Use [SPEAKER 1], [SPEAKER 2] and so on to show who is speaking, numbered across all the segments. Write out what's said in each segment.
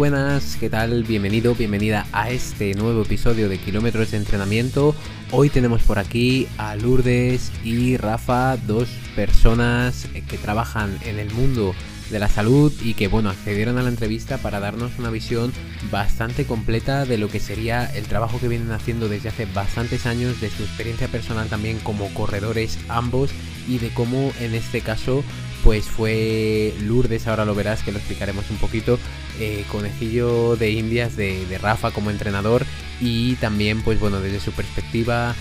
[SPEAKER 1] Buenas, ¿qué tal? Bienvenido, bienvenida a este nuevo episodio de Kilómetros de Entrenamiento. Hoy tenemos por aquí a Lourdes y Rafa, dos personas que trabajan en el mundo de la salud y que bueno accedieron a la entrevista para darnos una visión bastante completa de lo que sería el trabajo que vienen haciendo desde hace bastantes años, de su experiencia personal también como corredores ambos y de cómo en este caso pues fue Lourdes, ahora lo verás que lo explicaremos un poquito, eh, conejillo de indias de, de Rafa como entrenador y también pues bueno desde su perspectiva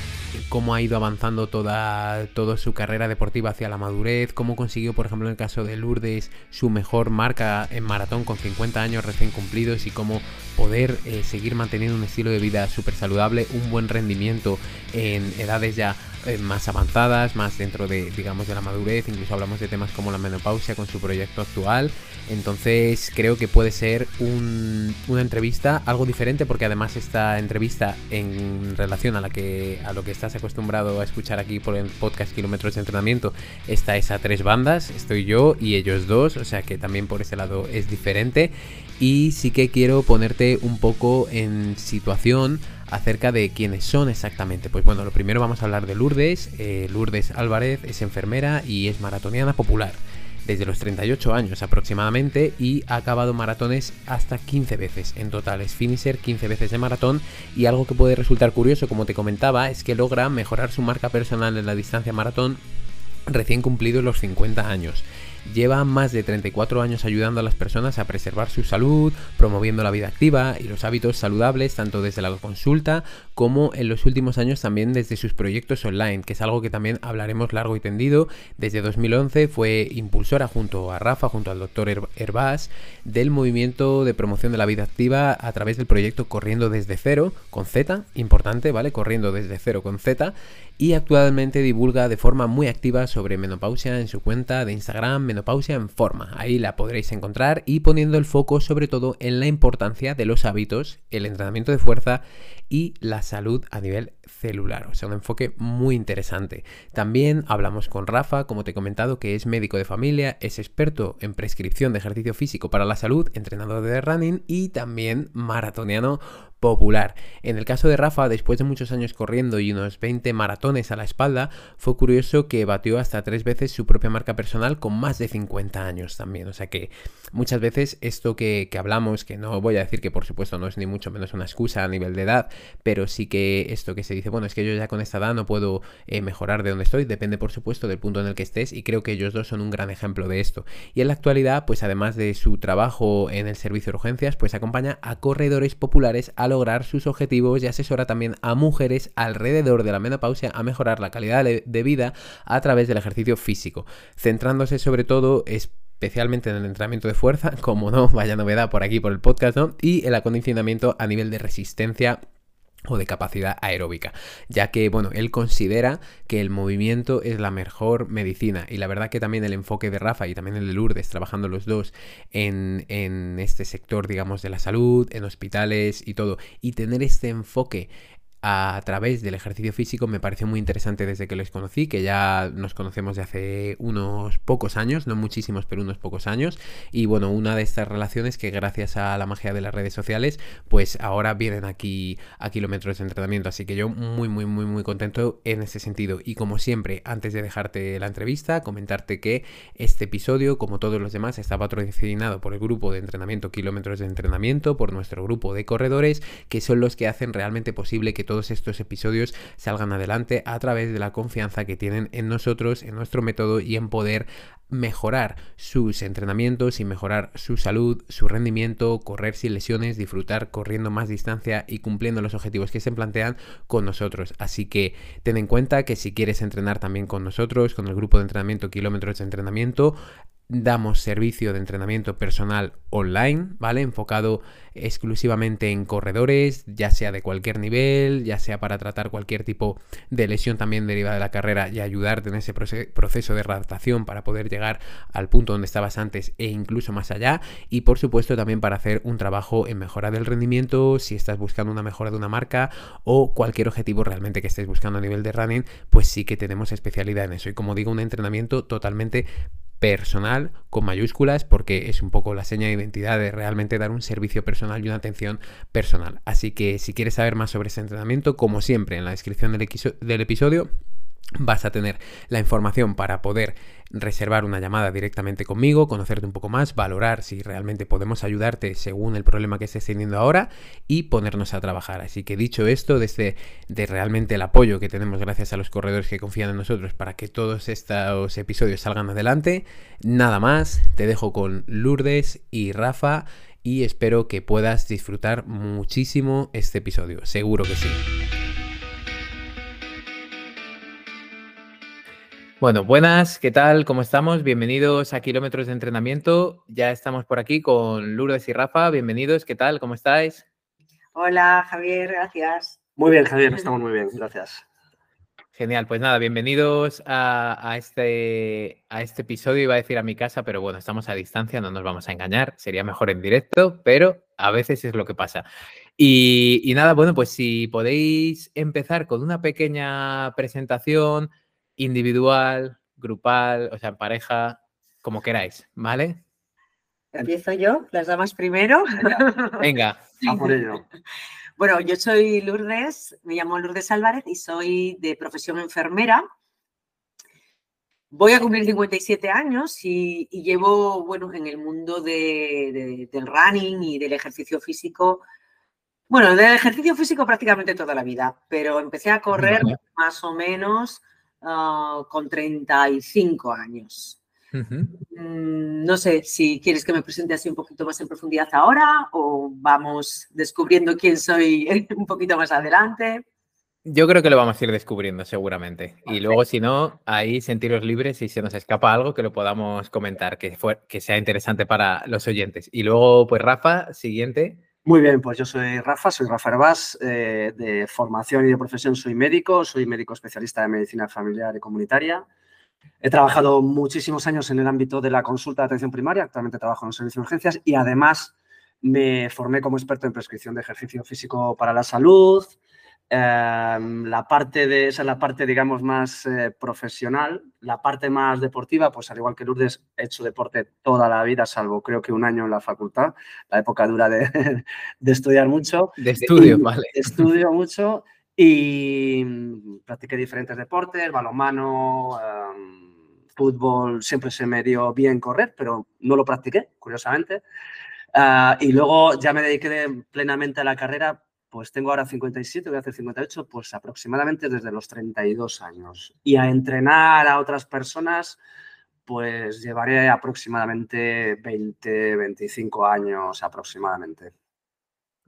[SPEAKER 1] cómo ha ido avanzando toda, toda su carrera deportiva hacia la madurez, cómo consiguió, por ejemplo, en el caso de Lourdes, su mejor marca en maratón con 50 años recién cumplidos y cómo poder eh, seguir manteniendo un estilo de vida súper saludable, un buen rendimiento en edades ya eh, más avanzadas, más dentro de, digamos, de la madurez, incluso hablamos de temas como la menopausia con su proyecto actual. Entonces creo que puede ser una entrevista algo diferente porque además esta entrevista en relación a, la que, a lo que estás acostumbrado a escuchar aquí por el podcast Kilómetros de Entrenamiento, esta es a tres bandas, estoy yo y ellos dos, o sea que también por ese lado es diferente. Y sí que quiero ponerte un poco en situación acerca de quiénes son exactamente. Pues bueno, lo primero vamos a hablar de Lourdes. Eh, Lourdes Álvarez es enfermera y es maratoniana popular desde los 38 años aproximadamente y ha acabado maratones hasta 15 veces. En total es finisher 15 veces de maratón y algo que puede resultar curioso como te comentaba es que logra mejorar su marca personal en la distancia maratón recién cumplido los 50 años. Lleva más de 34 años ayudando a las personas a preservar su salud, promoviendo la vida activa y los hábitos saludables tanto desde la consulta como en los últimos años también desde sus proyectos online, que es algo que también hablaremos largo y tendido. Desde 2011 fue impulsora junto a Rafa, junto al doctor Herbás, del movimiento de promoción de la vida activa a través del proyecto Corriendo desde cero, con Z, importante, ¿vale? Corriendo desde cero con Z, y actualmente divulga de forma muy activa sobre menopausia en su cuenta de Instagram Menopausia en Forma. Ahí la podréis encontrar y poniendo el foco sobre todo en la importancia de los hábitos, el entrenamiento de fuerza y la salud a nivel celular. O sea, un enfoque muy interesante. También hablamos con Rafa, como te he comentado, que es médico de familia, es experto en prescripción de ejercicio físico para la salud, entrenador de running y también maratoniano popular. En el caso de Rafa, después de muchos años corriendo y unos 20 maratones a la espalda, fue curioso que batió hasta tres veces su propia marca personal con más de 50 años también. O sea que muchas veces esto que, que hablamos, que no voy a decir que por supuesto no es ni mucho menos una excusa a nivel de edad, pero sí que esto que se dice, bueno, es que yo ya con esta edad no puedo eh, mejorar de donde estoy, depende por supuesto del punto en el que estés y creo que ellos dos son un gran ejemplo de esto. Y en la actualidad, pues además de su trabajo en el servicio de urgencias, pues acompaña a corredores populares a lograr sus objetivos y asesora también a mujeres alrededor de la menopausia a mejorar la calidad de vida a través del ejercicio físico, centrándose sobre todo especialmente en el entrenamiento de fuerza, como no, vaya novedad por aquí por el podcast. Y el acondicionamiento a nivel de resistencia o de capacidad aeróbica, ya que bueno, él considera que el movimiento es la mejor medicina. Y la verdad que también el enfoque de Rafa y también el de Lourdes, trabajando los dos en, en este sector, digamos, de la salud, en hospitales y todo, y tener este enfoque a través del ejercicio físico me pareció muy interesante desde que les conocí, que ya nos conocemos de hace unos pocos años, no muchísimos, pero unos pocos años. Y bueno, una de estas relaciones que gracias a la magia de las redes sociales, pues ahora vienen aquí a kilómetros de entrenamiento. Así que yo muy, muy, muy, muy contento en ese sentido. Y como siempre, antes de dejarte la entrevista, comentarte que este episodio, como todos los demás, está patrocinado por el grupo de entrenamiento Kilómetros de Entrenamiento, por nuestro grupo de corredores, que son los que hacen realmente posible que todos estos episodios salgan adelante a través de la confianza que tienen en nosotros, en nuestro método y en poder mejorar sus entrenamientos y mejorar su salud, su rendimiento, correr sin lesiones, disfrutar corriendo más distancia y cumpliendo los objetivos que se plantean con nosotros. Así que ten en cuenta que si quieres entrenar también con nosotros, con el grupo de entrenamiento Kilómetros de Entrenamiento, damos servicio de entrenamiento personal online, ¿vale? Enfocado exclusivamente en corredores, ya sea de cualquier nivel, ya sea para tratar cualquier tipo de lesión también derivada de la carrera y ayudarte en ese proceso de adaptación para poder llegar al punto donde estabas antes e incluso más allá. Y por supuesto también para hacer un trabajo en mejora del rendimiento, si estás buscando una mejora de una marca o cualquier objetivo realmente que estés buscando a nivel de running, pues sí que tenemos especialidad en eso. Y como digo, un entrenamiento totalmente
[SPEAKER 2] personal con mayúsculas porque es un poco la seña de identidad de realmente dar un servicio personal y una atención personal. Así que si quieres saber más sobre ese entrenamiento, como siempre en la descripción del, del episodio, vas a tener la información para poder reservar una llamada directamente conmigo, conocerte un poco más, valorar si realmente podemos ayudarte según el problema que estés teniendo ahora y ponernos a trabajar. Así que dicho esto, desde de realmente el apoyo que tenemos gracias a los corredores que confían en nosotros para que todos estos episodios salgan adelante, nada más, te dejo con Lourdes y Rafa y espero que puedas disfrutar muchísimo este episodio, seguro que sí. Bueno, buenas, ¿qué tal? ¿Cómo estamos? Bienvenidos a Kilómetros de Entrenamiento. Ya estamos por aquí con Lourdes y Rafa. Bienvenidos, ¿qué tal? ¿Cómo estáis?
[SPEAKER 3] Hola, Javier, gracias.
[SPEAKER 4] Muy bien, Javier, estamos muy bien, gracias.
[SPEAKER 2] Genial, pues nada, bienvenidos a, este, a este episodio. Iba a decir a mi casa, pero bueno, estamos a distancia, no nos vamos a engañar. Sería mejor en directo, pero a veces es lo que pasa. Y, y nada, bueno, pues si podéis empezar con una pequeña presentación individual, grupal, o sea, en pareja, como queráis, ¿vale?
[SPEAKER 3] Empiezo yo, las damas primero.
[SPEAKER 2] Venga,
[SPEAKER 4] a por ello.
[SPEAKER 3] Bueno, yo soy Lourdes, me llamo Lourdes Álvarez y soy de profesión enfermera. Voy a cumplir 57 años y, llevo, bueno, en el mundo del running y del ejercicio físico, bueno, del ejercicio físico prácticamente toda la vida, pero empecé a correr más o menos Ah, con 35 años. Mm, no sé si quieres que me presente así un poquito más en profundidad ahora o vamos descubriendo quién soy un poquito más adelante.
[SPEAKER 2] Yo creo que lo vamos a ir descubriendo seguramente. Y luego, si no, ahí sentiros libres si se nos escapa algo que lo podamos comentar, que, fue, que sea interesante para los oyentes. Y luego, pues Rafa, siguiente.
[SPEAKER 4] Muy bien, pues yo soy Rafa, soy Rafa Herbás, eh, de formación y de profesión soy médico, soy médico especialista de medicina familiar y comunitaria. He trabajado muchísimos años en el ámbito de la consulta de atención primaria, actualmente trabajo en el servicio de urgencias y además me formé como experto en prescripción de ejercicio físico para la salud, la parte de, esa es la parte, digamos, más eh, profesional. La parte más deportiva, pues al igual que Lourdes, he hecho deporte toda la vida, salvo creo que un año en la facultad, la época dura de, estudiar mucho.
[SPEAKER 2] De estudio, vale.
[SPEAKER 4] estudio mucho y mm, practiqué diferentes deportes, balonmano, em, fútbol, siempre se me dio bien correr, pero no lo practiqué, curiosamente. Ah, y luego ya me dediqué plenamente a la carrera pues tengo ahora 57, voy a hacer 58, pues aproximadamente desde los 32 años. Y a entrenar a otras personas, pues llevaré aproximadamente 20, 25 años aproximadamente.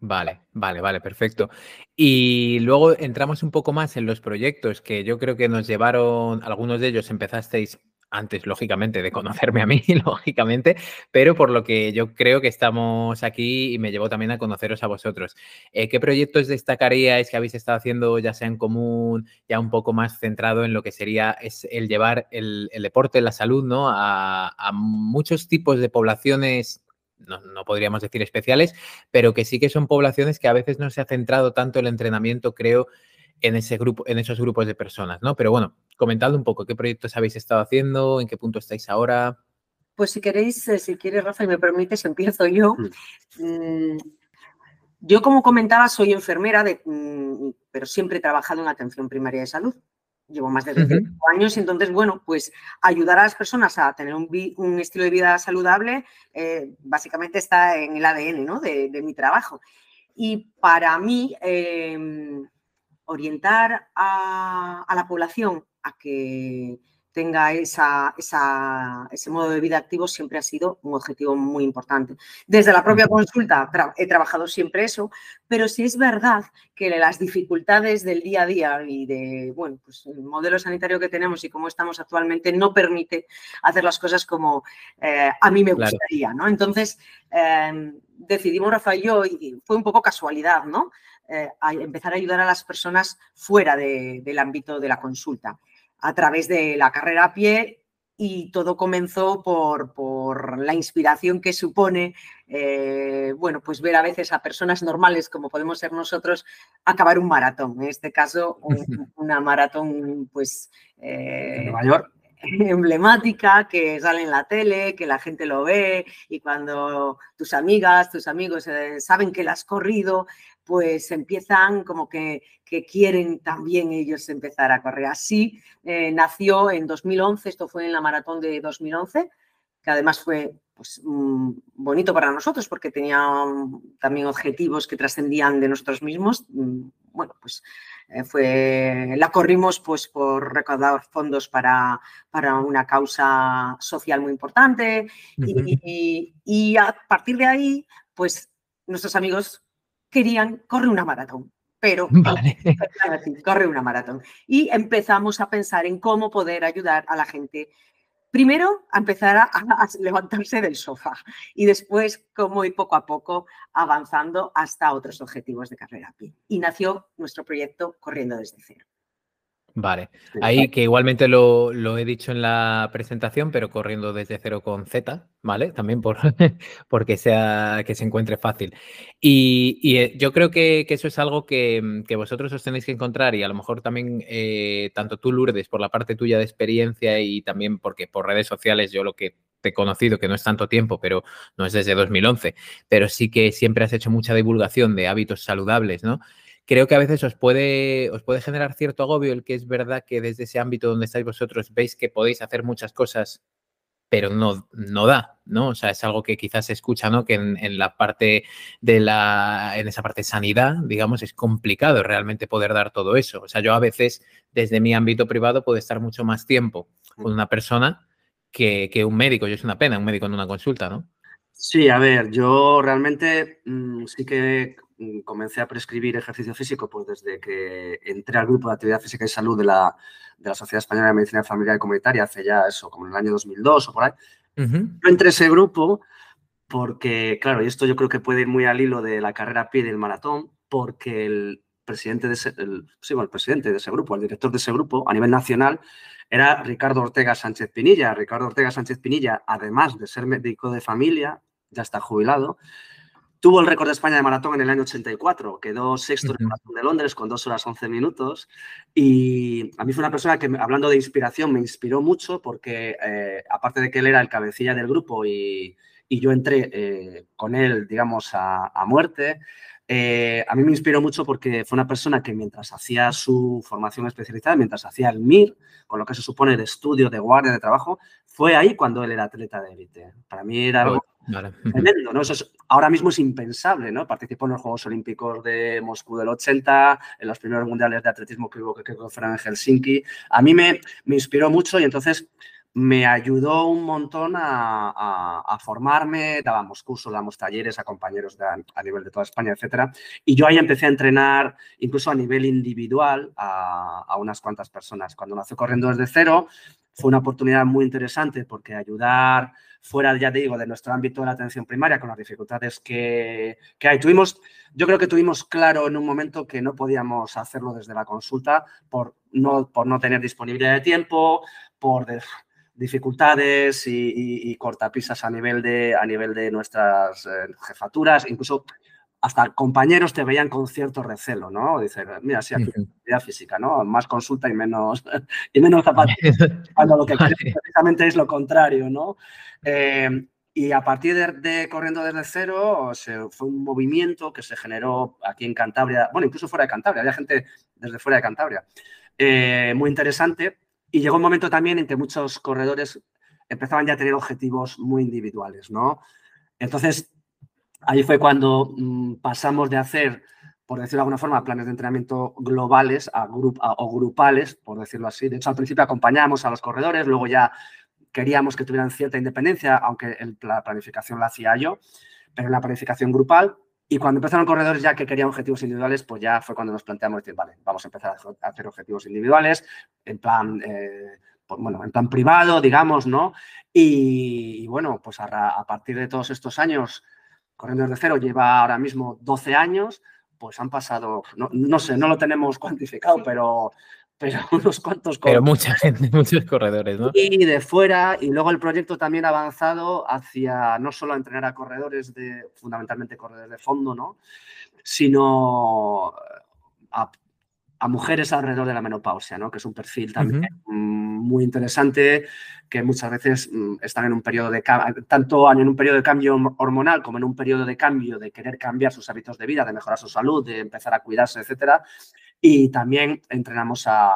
[SPEAKER 2] Vale, vale, vale, perfecto. Y luego entramos un poco más en los proyectos que yo creo que nos llevaron, algunos de ellos empezasteis antes, lógicamente, de conocerme a mí, lógicamente, pero por lo que yo creo que estamos aquí y me llevó también a conoceros a vosotros. Eh, ¿Qué proyectos destacaríais que habéis estado haciendo, ya sea en común, ya un poco más centrado en lo que sería es el llevar el, deporte, la salud, ¿no? A, muchos tipos de poblaciones no, no, podríamos decir especiales, pero que sí que son poblaciones que a veces no se ha centrado tanto el entrenamiento, creo, en ese grupo, en esos grupos de personas, ¿no? Pero bueno, comentad un poco qué proyectos habéis estado haciendo, en qué punto estáis ahora.
[SPEAKER 3] Pues si queréis, eh, si quieres, Rafa, y me permites, empiezo yo. Mm, yo, como comentaba, soy enfermera, de, mm, pero siempre he trabajado en atención primaria de salud. Llevo más de 25 años y entonces, bueno, pues ayudar a las personas a tener un, un estilo de vida saludable eh, básicamente está en el ADN ¿no? de, de mi trabajo. Y para mí, eh, orientar a, la población a que tenga esa, ese modo de vida activo siempre ha sido un objetivo muy importante. Desde la propia consulta he trabajado siempre eso, pero sí es verdad que las dificultades del día a día y de, bueno, pues el modelo sanitario que tenemos y cómo estamos actualmente no permite hacer las cosas como eh, a mí me gustaría, ¿no? Entonces, em, decidimos Rafa y yo, y fue un poco casualidad, ¿no? Eh, a empezar a ayudar a las personas fuera del ámbito de la consulta, a través de la carrera a pie y todo comenzó por, la inspiración que supone, eh, bueno, pues ver a veces a personas normales como podemos ser nosotros acabar un maratón, en este caso una maratón, pues...
[SPEAKER 4] Eh, Nueva York.
[SPEAKER 3] emblemática que sale en la tele, que la gente lo ve y cuando tus amigas, tus amigos eh, saben que la has corrido, pues empiezan como que, quieren también ellos empezar a correr. Así eh, nació en 2011, esto fue en la maratón de 2011, que además fue pues, mm, bonito para nosotros porque tenía mm, también objetivos que trascendían de nosotros mismos. Mm, bueno, pues eh, fue, la corrimos pues, por recaudar fondos para, para una causa social muy importante y, a partir de ahí, pues nuestros amigos querían correr una maratón pero corre una maratón. Y empezamos a pensar en cómo poder ayudar a la gente primero a empezar a, levantarse del sofá y después, como y poco a poco, avanzando hasta otros objetivos de carrera. Y nació nuestro proyecto Corriendo desde cero.
[SPEAKER 2] Vale, ahí que igualmente lo, he dicho en la presentación, pero corriendo desde cero con Z, ¿vale? También por, porque sea que se encuentre fácil. Y, eh, yo creo que, eso es algo que, vosotros os tenéis que encontrar y a lo mejor también eh, tanto tú, Lourdes, por la parte tuya de experiencia y también porque por redes sociales yo lo que te he conocido, que no es tanto tiempo, pero no es desde 2011, pero sí que siempre has hecho mucha divulgación de hábitos saludables, ¿no? Creo que a veces os puede, os puede generar cierto agobio el que es verdad que desde ese ámbito donde estáis vosotros veis que podéis hacer muchas cosas, pero no, no da, ¿no? O sea, es algo que quizás se escucha, ¿no? Que en, la parte de la, en esa parte de sanidad, digamos, es complicado realmente poder dar todo eso. O sea, yo a veces desde mi ámbito privado puedo estar mucho más tiempo con una persona que, que un médico. Yo es una pena, un médico en una consulta, ¿no?
[SPEAKER 4] Sí, a ver, yo realmente mm, sí que Mm, comencé a prescribir ejercicio físico pues desde que entré al grupo de actividad física y salud de la, de la Sociedad Española de Medicina Familiar y Comunitaria hace ya eso, como en el año 2002 o por ahí. Yo entré a ese grupo porque, claro, y esto yo creo que puede ir muy al hilo de la carrera a pie y del maratón, porque el presidente de ese, sí, el presidente de ese grupo, el director de ese grupo a nivel nacional, era Ricardo Ortega Sánchez Pinilla. Ricardo Ortega Sánchez Pinilla, además de ser médico de familia, ya está jubilado, Tuvo el récord de España de maratón en el año 84, quedó sexto en el maratón de Londres con dos horas 11 minutos. Y a mí fue una persona que, hablando de inspiración, me inspiró mucho porque, eh, aparte de que él era el cabecilla del grupo y, yo entré eh, con él, digamos, a, muerte, eh, a mí me inspiró mucho porque fue una persona que mientras hacía su formación especializada, mientras hacía el MIR, con lo que se supone el estudio de guardia de trabajo, fue ahí cuando él era atleta de élite. Para mí era algo tremendo, ¿no? Eso ahora mismo es impensable, ¿no? Participó en los Juegos Olímpicos de Moscú del 80, en los primeros mundiales de atletismo que hubo, que que fueron en Helsinki. A mí me, me inspiró mucho y entonces me ayudó un montón a, formarme, dábamos cursos, dábamos talleres a compañeros a nivel de toda España, etcétera. Y yo ahí empecé a entrenar, incluso a nivel individual, a, a unas cuantas personas. Cuando nació corriendo desde cero, fue una oportunidad muy interesante porque ayudar fuera, ya digo, de nuestro ámbito de la atención primaria con las dificultades que, hay. Tuvimos, yo creo que tuvimos claro en un momento que no podíamos hacerlo desde la consulta por no, por no tener disponibilidad de tiempo, por dificultades y, cortapisas a nivel de, a nivel de nuestras eh, jefaturas, incluso hasta compañeros te veían con cierto recelo, ¿no? Dicen, mira, sí, actividad física, ¿no? Más consulta y menos, y menos zapatos. Cuando lo que precisamente es lo contrario, ¿no? Eh, y a partir de, Corriendo desde cero, se, fue un movimiento que se generó aquí en Cantabria, bueno, incluso fuera de Cantabria, había gente desde fuera de Cantabria, eh, muy interesante. Y llegó un momento también en que muchos corredores empezaban ya a tener objetivos muy individuales, ¿no? Entonces, Ahí fue cuando mm, pasamos de hacer, por decirlo de alguna forma, planes de entrenamiento globales o grupales, por decirlo así. De hecho, al principio acompañábamos a los corredores, luego ya queríamos que tuvieran cierta independencia, aunque la planificación la hacía yo, pero en la planificación grupal. Y cuando empezaron corredores ya que querían objetivos individuales, pues ya fue cuando nos planteamos decir, vale, vamos a empezar a hacer objetivos individuales en plan, eh, pues, bueno, en plan privado, digamos, ¿no? Y, bueno, pues a partir de todos estos años Corriendo desde cero lleva ahora mismo 12 años, pues han pasado, no, sé, no lo tenemos cuantificado, pero, pero unos cuantos
[SPEAKER 2] Pero mucha gente, muchos corredores, ¿no?
[SPEAKER 4] Y de fuera, y luego el proyecto también ha avanzado hacia no solo entrenar a corredores de, fundamentalmente corredores de fondo, ¿no? Sino a, a mujeres alrededor de la menopausia, ¿no? que es un perfil también muy interesante, que muchas veces mm, están en un periodo de tanto en un periodo de cambio hormonal como en un periodo de cambio de querer cambiar sus hábitos de vida, de mejorar su salud, de empezar a cuidarse, etcétera. Y también entrenamos a,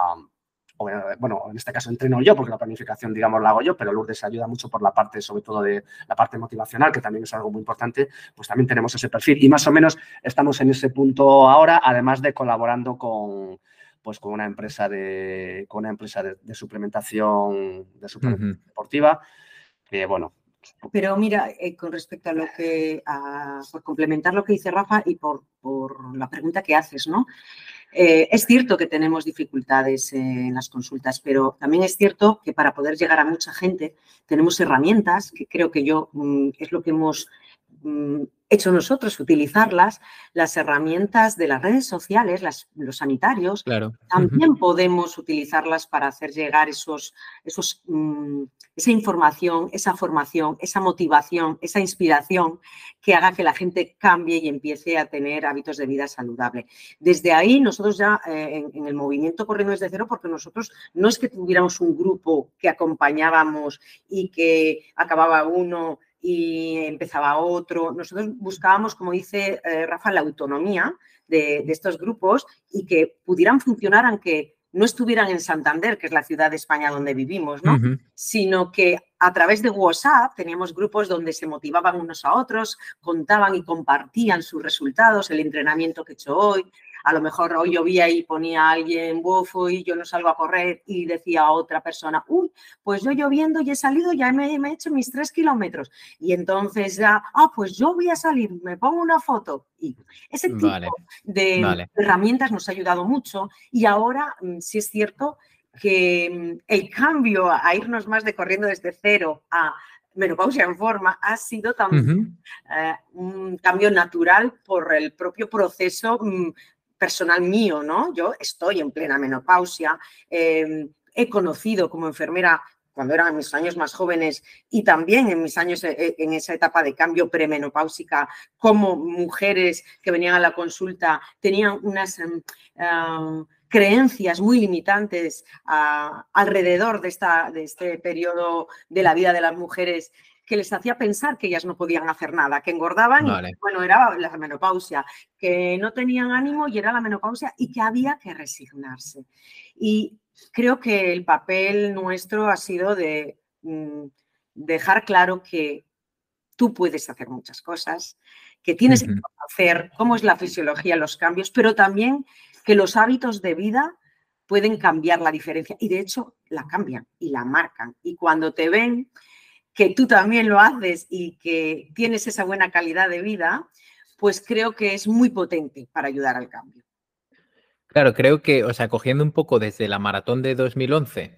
[SPEAKER 4] bueno, en este caso entreno yo porque la planificación, digamos, la hago yo, pero Lourdes ayuda mucho por la parte, sobre todo de la parte motivacional, que también es algo muy importante, pues también tenemos ese perfil y más o menos estamos en ese punto ahora, además de colaborando con, pues con una empresa de, con una empresa de, suplementación, de suplementación deportiva, que bueno,
[SPEAKER 3] pero mira, eh, con respecto a lo que, por complementar lo que dice Rafa y por, por la pregunta que haces, ¿no? Eh, es cierto que tenemos dificultades en las consultas, pero también es cierto que para poder llegar a mucha gente tenemos herramientas, que creo que yo mm, es lo que hemos hecho nosotros, utilizarlas, las herramientas de las redes sociales, los sanitarios,
[SPEAKER 2] claro.
[SPEAKER 3] también podemos utilizarlas para hacer llegar esos, esos, mm, esa información, esa formación, esa motivación, esa inspiración que haga que la gente cambie y empiece a tener hábitos de vida saludable. Desde ahí, nosotros ya eh, en, en, el movimiento Corriendo desde cero, porque nosotros no es que tuviéramos un grupo que acompañábamos y que acababa uno y empezaba otro. Nosotros buscábamos, como dice eh, Rafa, la autonomía de, estos grupos y que pudieran funcionar aunque no estuvieran en Santander, que es la ciudad de España donde vivimos, ¿no? Sino que a través de WhatsApp teníamos grupos donde se motivaban unos a otros, contaban y compartían sus resultados, el entrenamiento que he hecho hoy, a lo mejor hoy llovía y ponía a alguien bofo y yo no salgo a correr y decía a otra persona, uy, pues yo lloviendo y he salido, ya me, he hecho mis tres kilómetros. Y entonces ya, ah, pues yo voy a salir, me pongo una foto. Y ese tipo de herramientas nos ha ayudado mucho y ahora mm, sí es cierto que mm, el cambio a irnos más de corriendo desde cero a menopausia en forma ha sido también eh, un cambio natural por el propio proceso mm, personal mío, ¿no? Yo estoy en plena menopausia, em, he conocido como enfermera cuando eran mis años más jóvenes y también en mis años eh, en esa etapa de cambio premenopáusica, como mujeres que venían a la consulta tenían unas em, creencias muy limitantes ah, alrededor de, esta, de este periodo de la vida de las mujeres que les hacía pensar que ellas no podían hacer nada, que engordaban y bueno, era la menopausia, que no tenían ánimo y era la menopausia y que había que resignarse. Y creo que el papel nuestro ha sido de mm, dejar claro que tú puedes hacer muchas cosas, que tienes que conocer cómo es la fisiología, los cambios, pero también que los hábitos de vida pueden cambiar la diferencia y de hecho la cambian y la marcan. Y cuando te ven que tú también lo haces y que tienes esa buena calidad de vida, pues creo que es muy potente para ayudar al cambio.
[SPEAKER 2] Claro, creo que, o sea, cogiendo un poco desde la maratón de 2011,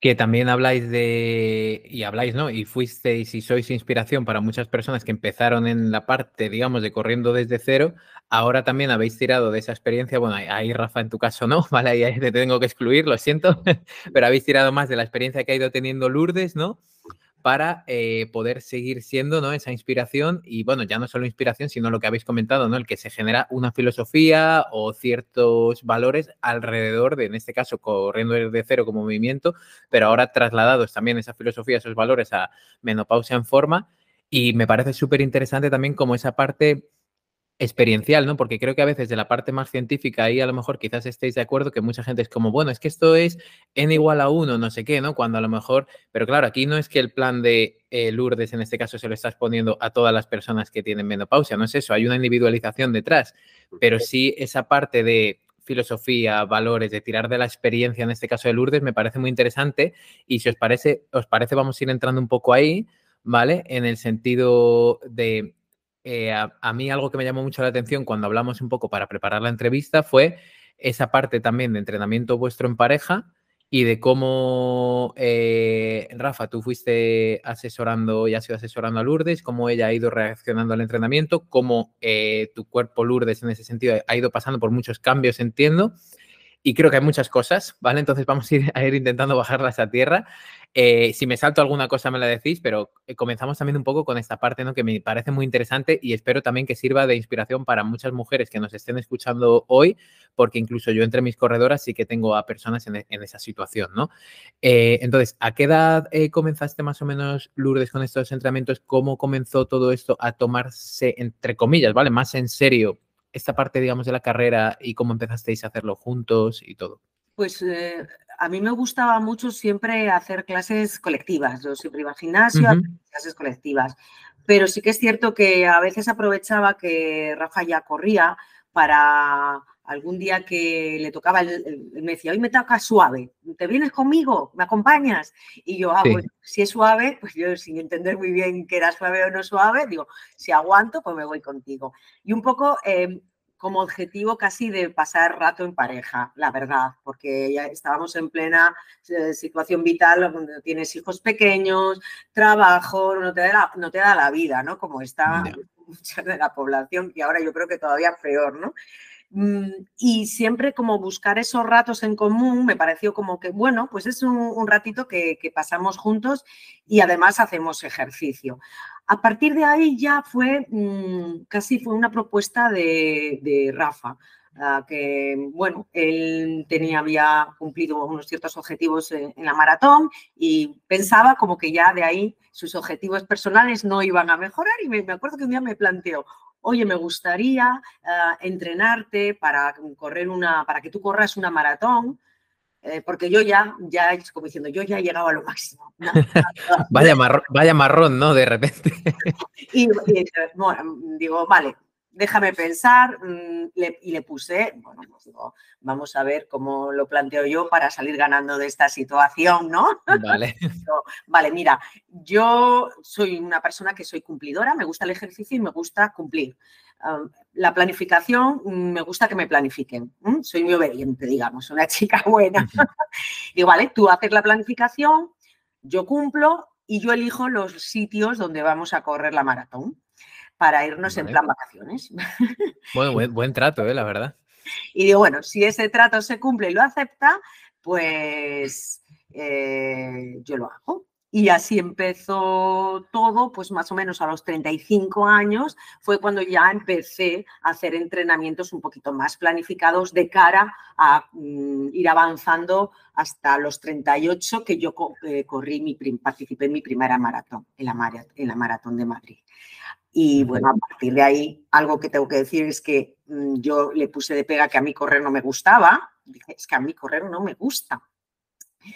[SPEAKER 2] que también habláis de, y habláis, ¿no? Y fuisteis y sois inspiración para muchas personas que empezaron en la parte, digamos, de corriendo desde cero, ahora también habéis tirado de esa experiencia, bueno, ahí Rafa en tu caso no, ¿vale? Ahí te tengo que excluir, lo siento, pero habéis tirado más de la experiencia que ha ido teniendo Lourdes, ¿no? Para eh, poder seguir siendo ¿no? esa inspiración y bueno, ya no solo inspiración, sino lo que habéis comentado, ¿no? el que se genera una filosofía o ciertos valores alrededor de, en este caso, corriendo desde cero como movimiento, pero ahora trasladados también esa filosofía, esos valores a menopausia en forma. Y me parece súper interesante también como esa parte experiencial, ¿no? Porque creo que a veces de la parte más científica ahí a lo mejor quizás estéis de acuerdo que mucha gente es como, bueno, es que esto es n igual a 1, no sé qué, ¿no? Cuando a lo mejor, pero claro, aquí no es que el plan de eh, Lourdes en este caso se lo estás poniendo a todas las personas que tienen menopausia, no es eso, hay una individualización detrás, pero sí esa parte de filosofía, valores, de tirar de la experiencia, en este caso de Lourdes, me parece muy interesante y si os parece, os parece vamos a ir entrando un poco ahí, ¿vale? En el sentido de eh, a, mí algo que me llamó mucho la atención cuando hablamos un poco para preparar la entrevista fue esa parte también de entrenamiento vuestro en pareja y de cómo, eh, Rafa, tú fuiste asesorando y has ido asesorando a Lourdes, cómo ella ha ido reaccionando al entrenamiento, cómo eh, tu cuerpo Lourdes en ese sentido ha ido pasando por muchos cambios, entiendo. Y creo que hay muchas cosas, ¿vale? Entonces vamos a ir, intentando bajarlas a tierra. Eh, si me salto alguna cosa me la decís, pero eh, comenzamos también un poco con esta parte, ¿no? Que me parece muy interesante y espero también que sirva de inspiración para muchas mujeres que nos estén escuchando hoy, porque incluso yo entre mis corredoras sí que tengo a personas en, en esa situación, ¿no? Eh, entonces, ¿a qué edad comenzaste más o menos, Lourdes, con estos entrenamientos? ¿Cómo comenzó todo esto a tomarse, entre comillas, ¿vale? Más en serio esta parte, digamos, de la carrera y cómo empezasteis a hacerlo juntos y todo?
[SPEAKER 3] Pues eh, a mí me gustaba mucho siempre hacer clases colectivas. Yo siempre iba al gimnasio, clases colectivas. Pero sí que es cierto que a veces aprovechaba que Rafa ya corría para algún día que le tocaba, el, me decía, hoy me toca suave, ¿te vienes conmigo? ¿Me acompañas? Y yo, ah, pues si es suave, pues yo sin entender muy bien que era suave o no suave, digo, si aguanto, pues me voy contigo. Y un poco em, como objetivo casi de pasar rato en pareja, la verdad, porque ya estábamos en plena eh, situación vital donde tienes hijos pequeños, trabajo, no te da la, no te da la vida, ¿no? Como está mucha de la población y ahora yo creo que todavía peor, ¿no? Mm, y siempre como buscar esos ratos en común me pareció como que, bueno, pues es un, ratito que, pasamos juntos y además hacemos ejercicio. A partir de ahí ya fue, mm, casi fue una propuesta de, Rafa, ah, que, bueno, él tenía, había cumplido unos ciertos objetivos en, la maratón y pensaba como que ya de ahí sus objetivos personales no iban a mejorar y me, me acuerdo que un día me planteó, oye, me gustaría eh, entrenarte para correr una, para que tú corras una maratón, eh, porque yo ya, ya es como diciendo, yo ya he llegado a lo máximo.
[SPEAKER 2] vaya, marrón, vaya marrón, ¿no? De repente.
[SPEAKER 3] y, digo, vale, déjame pensar mm, y le puse, bueno, pues digo, vamos a ver cómo lo planteo yo para salir ganando de esta situación, ¿no?
[SPEAKER 2] Vale.
[SPEAKER 3] vale, mira, yo soy una persona que soy cumplidora, me gusta el ejercicio y me gusta cumplir. la planificación, mm, me gusta que me planifiquen. Soy muy obediente, digamos, una chica buena. y vale, tú haces la planificación, yo cumplo y yo elijo los sitios donde vamos a correr la maratón para irnos en plan vacaciones.
[SPEAKER 2] Bueno, buen, trato, ¿eh? la verdad.
[SPEAKER 3] Y digo, bueno, si ese trato se cumple y lo acepta, pues eh, yo lo hago. Y así empezó todo, pues más o menos a los 35 años fue cuando ya empecé a hacer entrenamientos un poquito más planificados de cara a mm, ir avanzando hasta los 38 que yo eh, corrí, mi, participé en mi primera maratón, en la, en la maratón de Madrid. Y bueno, a partir de ahí, algo que tengo que decir es que mm, yo le puse de pega que a mí correr no me gustaba. Dije, es que a mí correr no me gusta.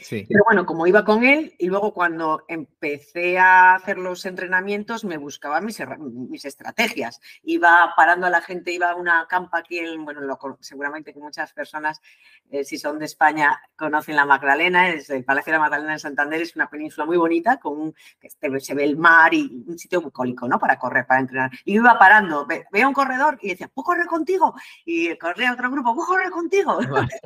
[SPEAKER 3] Pero bueno, como iba con él y luego cuando empecé a hacer los entrenamientos me buscaba mis, mis estrategias. Iba parando a la gente, iba a una campa aquí, en, bueno, seguramente que muchas personas, eh, si son de España, conocen la Magdalena, es el Palacio de la Magdalena en Santander, es una península muy bonita, con que se ve el mar y un sitio bucólico, ¿no? Para correr, para entrenar. Y iba parando, veía un corredor y decía, ¿puedo correr contigo? Y corría otro grupo, ¿puedo correr contigo?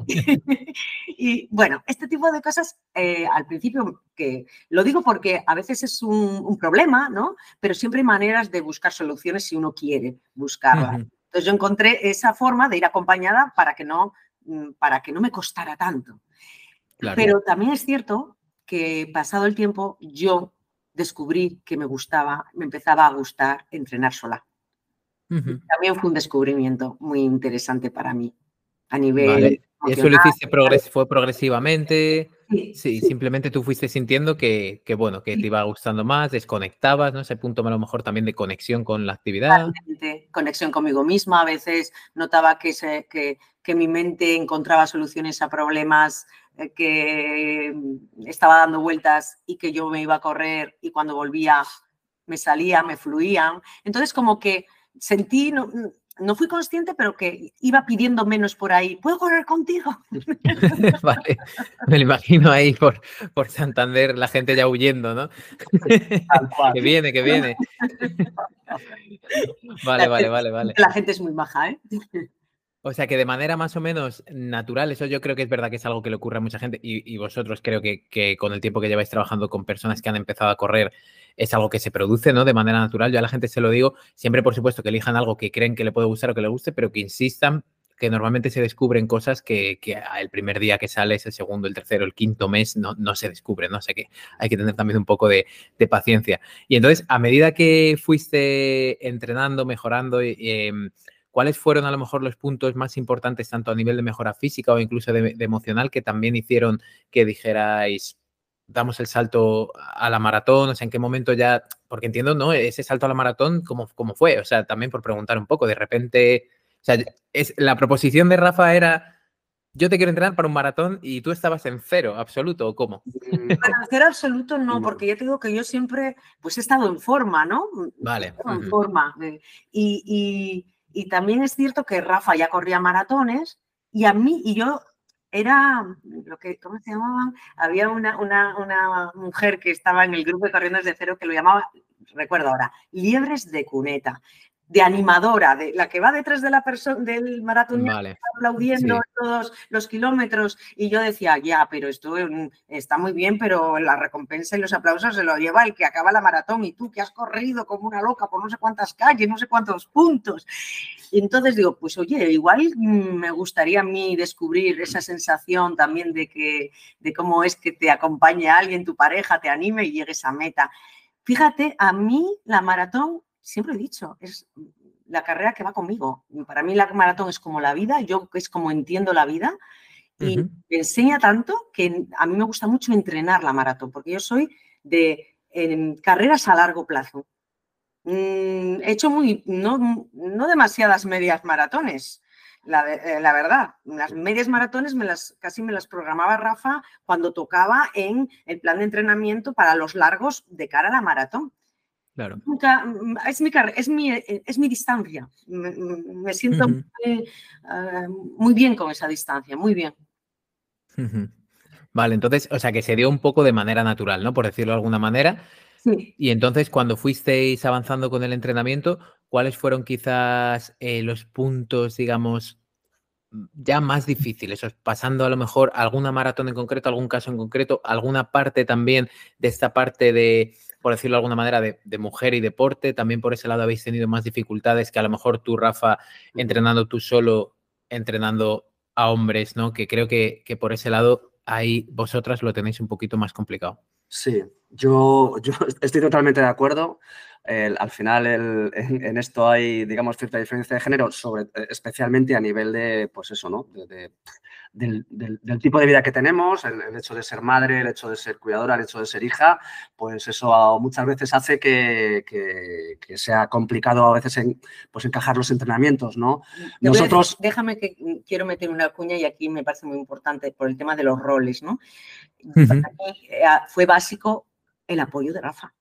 [SPEAKER 3] y bueno, este tipo de cosas eh, al principio que lo digo porque a veces es un, problema, ¿no? Pero siempre hay maneras de buscar soluciones si uno quiere buscarlas. Entonces yo encontré esa forma de ir acompañada para que no, mm, para que no me costara tanto. Pero también es cierto que pasado el tiempo yo descubrí que me gustaba, me empezaba a gustar entrenar sola. También fue un descubrimiento muy interesante para mí a nivel...
[SPEAKER 2] ¿Y eso lo hiciste fue progresivamente? Sí. simplemente tú fuiste sintiendo que, bueno, que te iba gustando más, desconectabas, ¿no? Ese punto a lo mejor también de conexión con la actividad.
[SPEAKER 3] Conexión conmigo misma, a veces notaba que, se, que, que mi mente encontraba soluciones a problemas eh, que estaba dando vueltas y que yo me iba a correr y cuando volvía me salía, me fluían. Entonces como que sentí, no fui consciente, pero que iba pidiendo menos por ahí. ¿Puedo correr contigo?
[SPEAKER 2] vale, me lo imagino ahí por, por Santander, la gente ya huyendo, ¿no? que viene, que viene. vale, vale, vale, vale.
[SPEAKER 3] La gente es muy baja, ¿eh?
[SPEAKER 2] O sea que de manera más o menos natural, eso yo creo que es verdad que es algo que le ocurre a mucha gente y, vosotros creo que, que, con el tiempo que lleváis trabajando con personas que han empezado a correr es algo que se produce ¿no? de manera natural. Yo a la gente se lo digo, siempre por supuesto que elijan algo que creen que le puede gustar o que le guste, pero que insistan que normalmente se descubren cosas que, el primer día que sales, el segundo, el tercero, el quinto mes no, no se descubren, ¿no? sé que hay que tener también un poco de, paciencia. Y entonces, a medida que fuiste entrenando, mejorando, em, ¿cuáles fueron a lo mejor los puntos más importantes, tanto a nivel de mejora física o incluso de, emocional, que también hicieron que dijerais, damos el salto a la maratón, o sea, en qué momento ya, porque entiendo, ¿no? Ese salto a la maratón, ¿cómo, cómo fue? O sea, también por preguntar un poco, de repente o sea, es, la proposición de Rafa era, yo te quiero entrenar para un maratón y tú estabas en cero absoluto, ¿o cómo?
[SPEAKER 3] Mm, para cero absoluto no, porque ya te digo que yo siempre pues he estado en forma, ¿no?
[SPEAKER 2] Vale.
[SPEAKER 3] En forma. Eh, y, también es cierto que Rafa ya corría maratones y a mí, y yo era lo que, ¿cómo se llamaban? Había una, una, una, mujer que estaba en el grupo de corrientes de cero que lo llamaba, recuerdo ahora, liebres de cuneta de animadora, de la que va detrás de la persona del maratón aplaudiendo todos los kilómetros. Y yo decía, ya, pero esto está muy bien, pero la recompensa y los aplausos se lo lleva el que acaba la maratón y tú que has corrido como una loca por no sé cuántas calles, no sé cuántos puntos. Y entonces digo, pues oye, igual me gustaría a mí descubrir esa sensación también de que de cómo es que te acompañe alguien, tu pareja, te anime y llegues a meta. Fíjate, a mí la maratón siempre he dicho, es la carrera que va conmigo. Para mí la maratón es como la vida, yo es como entiendo la vida y me enseña tanto que a mí me gusta mucho entrenar la maratón, porque yo soy de carreras a largo plazo. Mm, he hecho muy, no, no demasiadas medias maratones, la, eh, la, verdad. Las medias maratones me las, casi me las programaba Rafa cuando tocaba en el plan de entrenamiento para los largos de cara a la maratón.
[SPEAKER 2] Claro.
[SPEAKER 3] Nunca, mm, es mi, es mi, eh, es mi distancia. Me, siento ah, muy, bien con esa distancia, muy bien.
[SPEAKER 2] Vale, entonces, o sea, que se dio un poco de manera natural, ¿no? Por decirlo de alguna manera.
[SPEAKER 3] Sí.
[SPEAKER 2] Y entonces, cuando fuisteis avanzando con el entrenamiento, ¿cuáles fueron quizás eh, los puntos, digamos, ya más difíciles? pasando a lo mejor alguna maratón en concreto, algún caso en concreto, alguna parte también de esta parte de por decirlo de alguna manera, de, mujer y deporte. También por ese lado habéis tenido más dificultades que a lo mejor tú, Rafa, entrenando tú solo, entrenando a hombres, ¿no? Que creo que, por ese lado ahí vosotras lo tenéis un poquito más complicado.
[SPEAKER 4] Sí, yo, yo estoy totalmente de acuerdo. Al final en, esto hay, digamos, cierta diferencia de género, sobre, especialmente a nivel de, pues eso, ¿no? de, del, tipo de vida que tenemos, el, hecho de ser madre, el hecho de ser cuidadora, el hecho de ser hija, pues eso muchas veces hace que, sea complicado a veces en, pues encajar los entrenamientos, ¿no?
[SPEAKER 3] Nosotros... déjame que quiero meter una cuña y aquí me parece muy importante por el tema de los roles, ¿no? Eh, fue básico el apoyo de Rafa.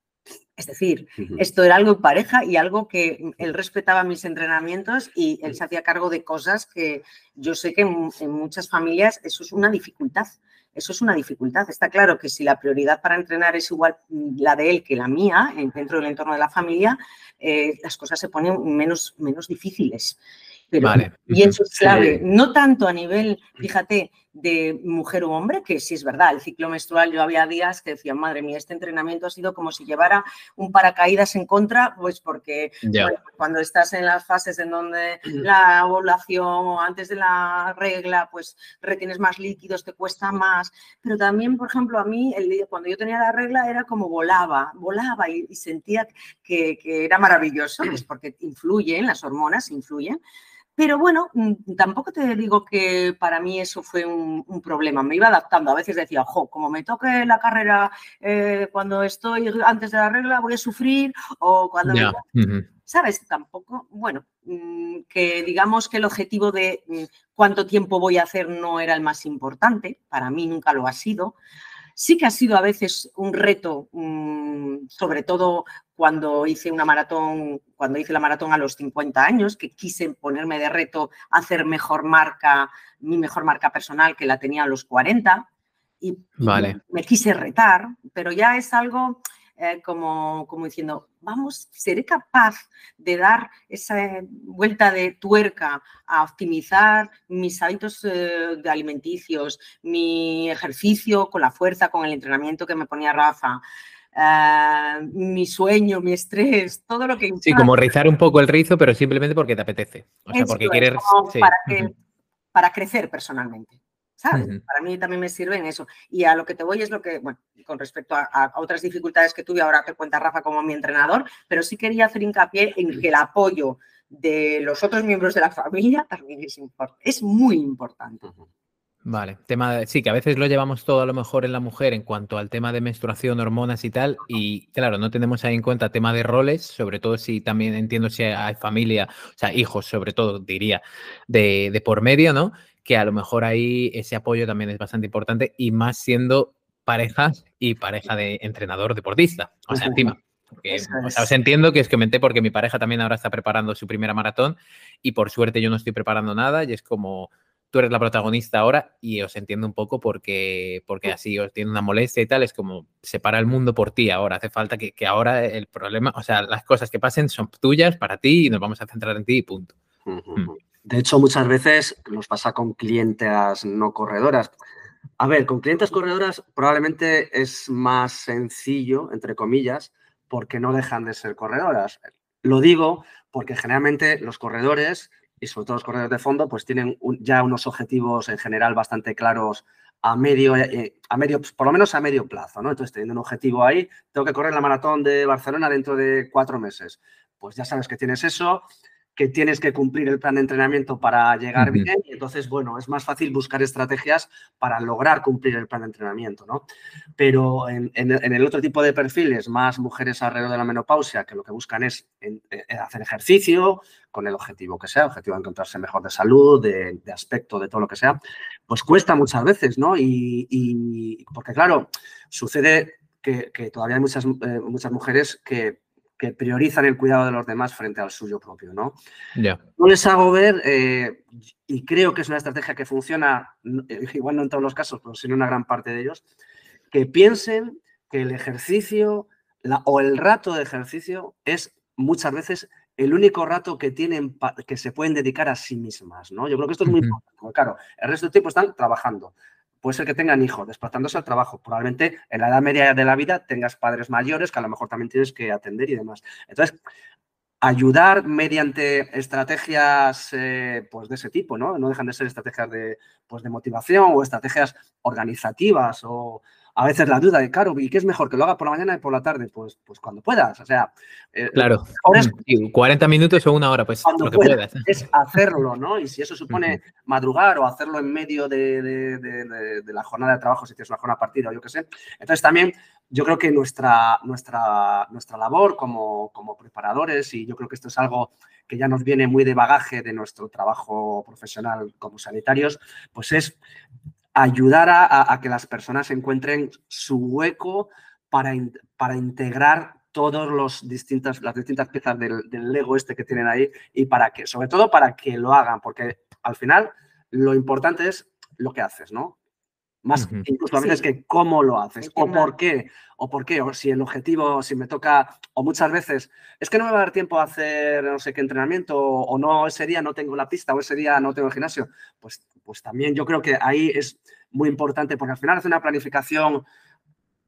[SPEAKER 3] Es decir, esto era algo en pareja y algo que él respetaba mis entrenamientos y él se hacía cargo de cosas que yo sé que en, muchas familias eso es una dificultad. Eso es una dificultad. Está claro que si la prioridad para entrenar es igual la de él que la mía, dentro del entorno de la familia, eh, las cosas se ponen menos, menos difíciles.
[SPEAKER 2] vale.
[SPEAKER 3] Y eso es clave, no tanto a nivel, fíjate, de mujer u hombre, que sí es verdad, el ciclo menstrual, yo había días que decía, madre mía, este entrenamiento ha sido como si llevara un paracaídas en contra, pues porque cuando estás en las fases en donde la ovulación o antes de la regla, pues retienes más líquidos, te cuesta más, pero también, por ejemplo, a mí, el, cuando yo tenía la regla era como volaba, volaba y, sentía que, que, era maravilloso, pues porque influyen, las hormonas influyen, pero bueno, mm, tampoco te digo que para mí eso fue un, problema. Me iba adaptando. A veces decía, ojo, como me toque la carrera eh, cuando estoy antes de la regla, voy a sufrir. O cuando. ¿Sabes? Tampoco. Bueno, mm, que digamos que el objetivo de mm, cuánto tiempo voy a hacer no era el más importante. Para mí nunca lo ha sido. Sí que ha sido a veces un reto, sobre todo cuando hice una maratón, cuando hice la maratón a los 50 años, que quise ponerme de reto hacer mejor marca, mi mejor marca personal que la tenía a los 40 y,
[SPEAKER 2] vale.
[SPEAKER 3] me quise retar, pero ya es algo eh, como, como diciendo, vamos, seré capaz de dar esa vuelta de tuerca a optimizar mis hábitos eh, de alimenticios, mi ejercicio con la fuerza, con el entrenamiento que me ponía Rafa, Ah, mi sueño, mi estrés, todo lo que...
[SPEAKER 2] Sí, como rizar un poco el rizo, pero simplemente porque te apetece. O sea, porque quieres...
[SPEAKER 3] Para que para crecer personalmente. ¿sabes? Para mí también me sirve en eso. Y a lo que te voy es lo que, bueno, con respecto a, otras dificultades que tuve, ahora te cuenta Rafa como mi entrenador, pero sí quería hacer hincapié en que el apoyo de los otros miembros de la familia también es, es muy importante.
[SPEAKER 2] Vale, tema de, sí, que a veces lo llevamos todo a lo mejor en la mujer en cuanto al tema de menstruación, hormonas y tal, y claro, no tenemos ahí en cuenta tema de roles, sobre todo si también entiendo si hay familia, o sea, hijos sobre todo, diría, de, de por medio, ¿no? Que a lo mejor ahí ese apoyo también es bastante importante y más siendo pareja y pareja de entrenador deportista, o sea, encima. o sea, os entiendo que os comenté porque mi pareja también ahora está preparando su primera maratón y por suerte yo no estoy preparando nada y es como tú eres la protagonista ahora y os entiendo un poco porque, porque así os tiene una molestia y tal, es como separa el mundo por ti ahora, hace falta que, ahora el problema, o sea, las cosas que pasen son tuyas para ti y nos vamos a centrar en ti y punto.
[SPEAKER 4] Mm. De hecho, muchas veces nos pasa con clientes no corredoras. A ver, con clientes corredoras probablemente es más sencillo, entre comillas, porque no dejan de ser corredoras. Lo digo porque generalmente los corredores y sobre todo los corredores de fondo, pues tienen ya unos objetivos en general bastante claros a medio, eh, a medio, por lo menos a medio plazo, ¿no? Entonces, teniendo un objetivo ahí, tengo que correr la maratón de Barcelona dentro de cuatro meses. Pues ya sabes que tienes eso, que tienes que cumplir el plan de entrenamiento para llegar bien y entonces, bueno, es más fácil buscar estrategias para lograr cumplir el plan de entrenamiento, ¿no? Pero en, el otro tipo de perfiles, más mujeres alrededor de la menopausia, que lo que buscan es hacer ejercicio con el objetivo que sea, objetivo de encontrarse mejor de salud, de, aspecto, de todo lo que sea, pues cuesta muchas veces, ¿no? Y, porque, claro, sucede que, todavía hay muchas, eh, muchas mujeres que que priorizan el cuidado de los demás frente al suyo propio, ¿no? No les hago ver, eh, y creo que es una estrategia que funciona, igual no en todos los casos, pero sí en una gran parte de ellos, que piensen que el ejercicio o el rato de ejercicio es muchas veces el único rato que tienen que se pueden dedicar a sí mismas, ¿no? Yo creo que esto es muy importante, porque claro, el resto del tiempo están trabajando, puede ser que tengan hijos, desplazándose al trabajo. Probablemente en la edad media de la vida tengas padres mayores que a lo mejor también tienes que atender y demás. Entonces, ayudar mediante estrategias eh, pues de ese tipo, ¿no? No dejan de ser estrategias de, pues de motivación o estrategias organizativas o, a veces la duda de, claro, ¿y qué es mejor? ¿Que lo haga por la mañana y por la tarde? Pues, pues cuando puedas. O sea,
[SPEAKER 2] eh, claro. 40 minutos o una hora, pues
[SPEAKER 4] cuando lo que puedas. Es hacerlo, ¿no? Y si eso supone madrugar o hacerlo en medio de, la jornada de trabajo, si tienes una jornada partida o yo qué sé. Entonces también yo creo que nuestra, nuestra, nuestra labor como, como preparadores, y yo creo que esto es algo que ya nos viene muy de bagaje de nuestro trabajo profesional como sanitarios, pues es ayudar a, que las personas encuentren su hueco para, para integrar todas distintas, las distintas piezas del, del, Lego este que tienen ahí y para que, sobre todo para que lo hagan, porque al final lo importante es lo que haces, ¿no? Más incluso a veces que cómo lo haces o por qué, o por qué, o si el objetivo, si me toca, o muchas veces, es que no me va a dar tiempo a hacer no sé qué entrenamiento, o, no, ese día no tengo la pista, o ese día no tengo el gimnasio, pues, pues también yo creo que ahí es muy importante, porque al final hacer una planificación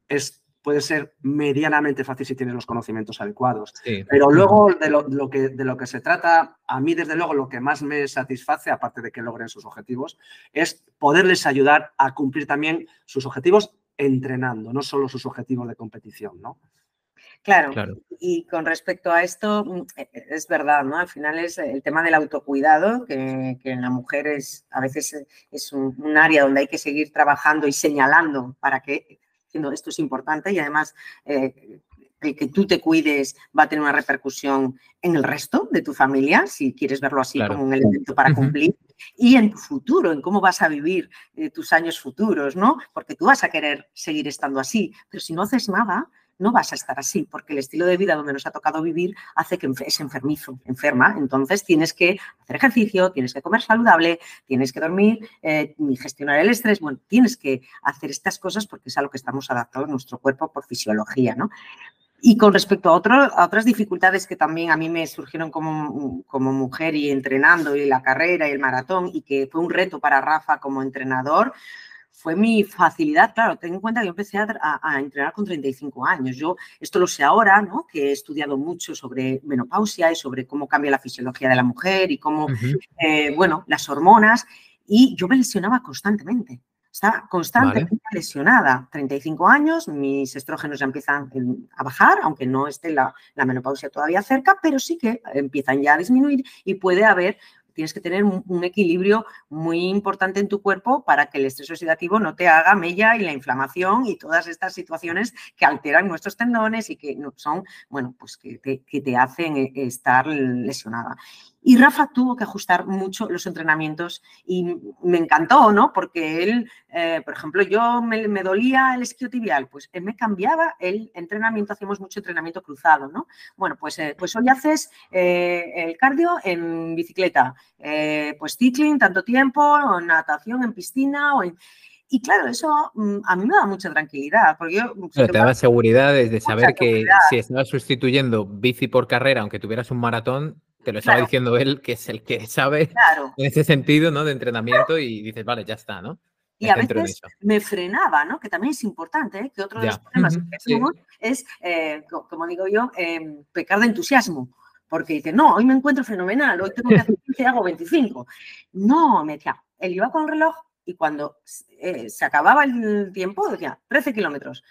[SPEAKER 4] es puede ser medianamente fácil si tienes los conocimientos adecuados. Pero luego de lo, que, de lo que se trata, a mí desde luego lo que más me satisface, aparte de que logren sus objetivos, es poderles ayudar a cumplir también sus objetivos entrenando, no solo sus objetivos de competición, ¿no?
[SPEAKER 3] Claro, y con respecto a esto, mm, es verdad, ¿no? Al final es el tema del autocuidado, que, en la mujer es a veces es un, área donde hay que seguir trabajando y señalando para que esto es importante y además eh, el que tú te cuides va a tener una repercusión en el resto de tu familia, si quieres verlo así como un elemento para cumplir, y en tu futuro, en cómo vas a vivir eh, tus años futuros, ¿no? Porque tú vas a querer seguir estando así, pero si no haces nada, no vas a estar así, porque el estilo de vida donde nos ha tocado vivir hace que es enfermizo, enferma. Entonces tienes que hacer ejercicio, tienes que comer saludable, tienes que dormir, eh, gestionar el estrés. Bueno, tienes que hacer estas cosas porque es a lo que estamos adaptados nuestro cuerpo por fisiología, ¿no? Y con respecto a, a, otras dificultades que también a mí me surgieron como, como, mujer y entrenando y la carrera y el maratón y que fue un reto para Rafa como entrenador, fue mi facilidad, claro, ten en cuenta que yo empecé a, entrenar con 35 años. Yo esto lo sé ahora, ¿no? Que he estudiado mucho sobre menopausia y sobre cómo cambia la fisiología de la mujer y cómo, eh, bueno, las hormonas. y yo me lesionaba constantemente. Estaba constantemente lesionada. 35 años, mis estrógenos ya empiezan a bajar, aunque no esté la, la, menopausia todavía cerca, pero sí que empiezan ya a disminuir y puede haber tienes que tener un, equilibrio muy importante en tu cuerpo para que el estrés oxidativo no te haga mella y la inflamación y todas estas situaciones que alteran nuestros tendones y que son, bueno, pues que te hacen eh, estar lesionada. Y Rafa tuvo que ajustar mucho los entrenamientos y me encantó, ¿no? Porque él, eh, por ejemplo, yo me, dolía el isquiotibial, pues él me cambiaba el entrenamiento, hacíamos mucho entrenamiento cruzado, ¿no? Bueno, pues, eh, pues hoy haces eh, el cardio en bicicleta, pues cicling tanto tiempo, o natación en piscina o Y claro, eso mm, a mí me da mucha tranquilidad. Porque yo,
[SPEAKER 2] te da seguridad de saber que si estabas sustituyendo bici por carrera, aunque tuvieras un maratón, te lo estaba diciendo él, que es el que sabe en ese sentido, ¿no? De entrenamiento y dices, vale, ya está, ¿no?
[SPEAKER 3] y a veces me frenaba, ¿no? Que también es importante, ¿eh? que otro de los problemas que tenemos es, eh, como digo yo, em, pecar de entusiasmo. Porque dice, no, hoy me encuentro fenomenal, hoy tengo que hacer 15, hago 25. No, me decía, él iba con el reloj y cuando eh, se acababa el tiempo, decía, 13 kilómetros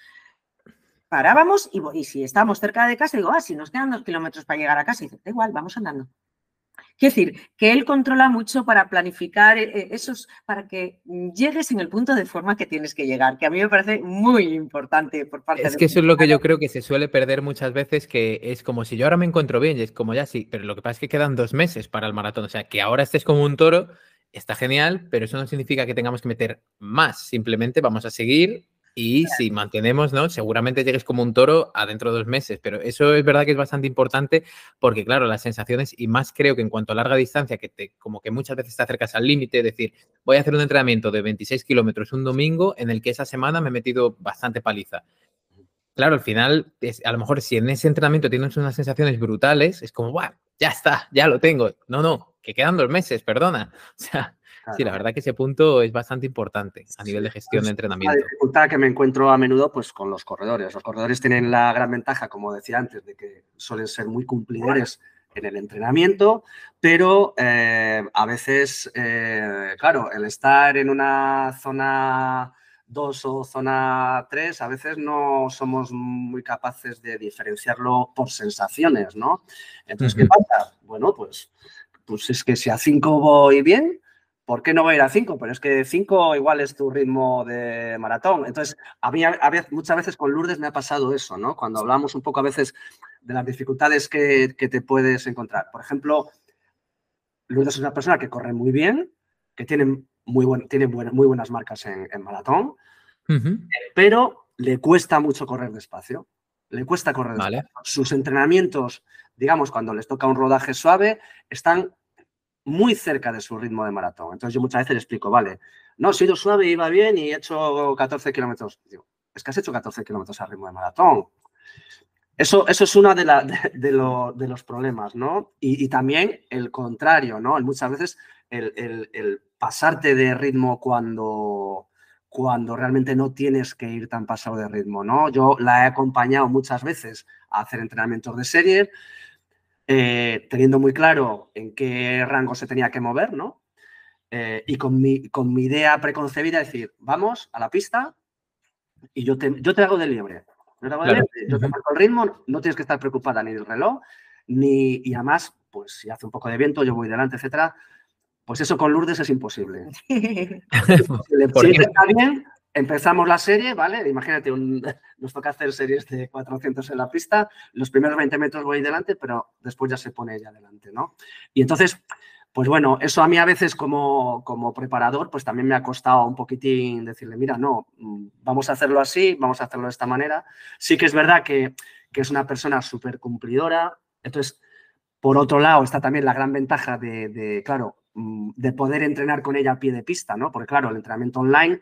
[SPEAKER 3] parábamos y, si estábamos cerca de casa, digo, ah, si nos quedan dos kilómetros para llegar a casa, y dice, da igual, vamos andando. Quiero decir, que él controla mucho para planificar eh, eh, esos, para que llegues en el punto de forma que tienes que llegar, que a mí me parece muy importante por parte
[SPEAKER 2] de... Es que eso es lo que yo creo que se suele perder muchas veces, que es como si yo ahora me encuentro bien, y es como ya sí, pero lo que pasa es que quedan dos meses para el maratón, o sea, que ahora estés como un toro, está genial, pero eso no significa que tengamos que meter más, simplemente vamos a seguir y si mantenemos, ¿no? Seguramente llegues como un toro a dentro de dos meses, pero eso es verdad que es bastante importante porque, claro, las sensaciones, y más creo que en cuanto a larga distancia, que te, como que muchas veces te acercas al límite, es decir, voy a hacer un entrenamiento de 26 kilómetros un domingo en el que esa semana me he metido bastante paliza. Claro, al final, a lo mejor si en ese entrenamiento tienes unas sensaciones brutales, es como, ¡buah! Ya está, ya lo tengo. No, no, que quedan dos meses, perdona. O sea, Sí, la verdad que ese punto es bastante importante a nivel de gestión de entrenamiento.
[SPEAKER 4] La dificultad que me encuentro a menudo pues con los corredores. Los corredores tienen la gran ventaja, como decía antes, de que suelen ser muy cumplidores en el entrenamiento, pero eh, a veces, eh, claro, el estar en una zona 2 o zona 3, a veces no somos muy capaces de diferenciarlo por sensaciones, ¿no? Entonces, ¿qué pasa? Bueno, pues, pues es que si a 5 voy bien, ¿por qué no voy a ir a 5? Pero es que 5 igual es tu ritmo de maratón. Entonces, a mí muchas veces con Lourdes me ha pasado eso, ¿no? Cuando hablamos un poco a veces de las dificultades que, te puedes encontrar. Por ejemplo, Lourdes es una persona que corre muy bien, que tiene muy, tiene muy buenas marcas en, maratón, pero le cuesta mucho correr despacio. Le cuesta correr despacio. Sus entrenamientos, digamos, cuando les toca un rodaje suave, están muy cerca de su ritmo de maratón. Entonces yo muchas veces le explico, vale, no, he sido suave, iba bien y he hecho 14 kilómetros. Es que has hecho 14 kilómetros al ritmo de maratón. Eso, eso es uno de, de, los problemas, ¿no? Y, también el contrario, ¿no? Muchas veces el, pasarte de ritmo cuando, cuando realmente no tienes que ir tan pasado de ritmo, ¿no? Yo la he acompañado muchas veces a hacer entrenamientos de serie eh, teniendo muy claro en qué rango se tenía que mover, ¿no? Eh, y con mi, con mi idea preconcebida, decir, vamos a la pista y yo te, yo te hago de liebre. Yo te, hago de liebre, yo te marco el ritmo, no tienes que estar preocupada ni del reloj, ni, y además, pues si hace un poco de viento, yo voy delante, etcétera. Pues eso con Lourdes es imposible. si está bien, empezamos la serie, ¿vale? Imagínate, nos toca hacer series de 400 en la pista, los primeros 20 metros voy delante, pero después ya se pone ella delante, ¿no? Y entonces, pues bueno, eso a mí a veces como, como preparador, pues también me ha costado un poquitín decirle, mira, no, vamos a hacerlo así, vamos a hacerlo de esta manera. Sí que es verdad que, es una persona súper cumplidora, entonces, por otro lado, está también la gran ventaja de, de, claro, mm, de poder entrenar con ella a pie de pista, ¿no? Porque claro, el entrenamiento online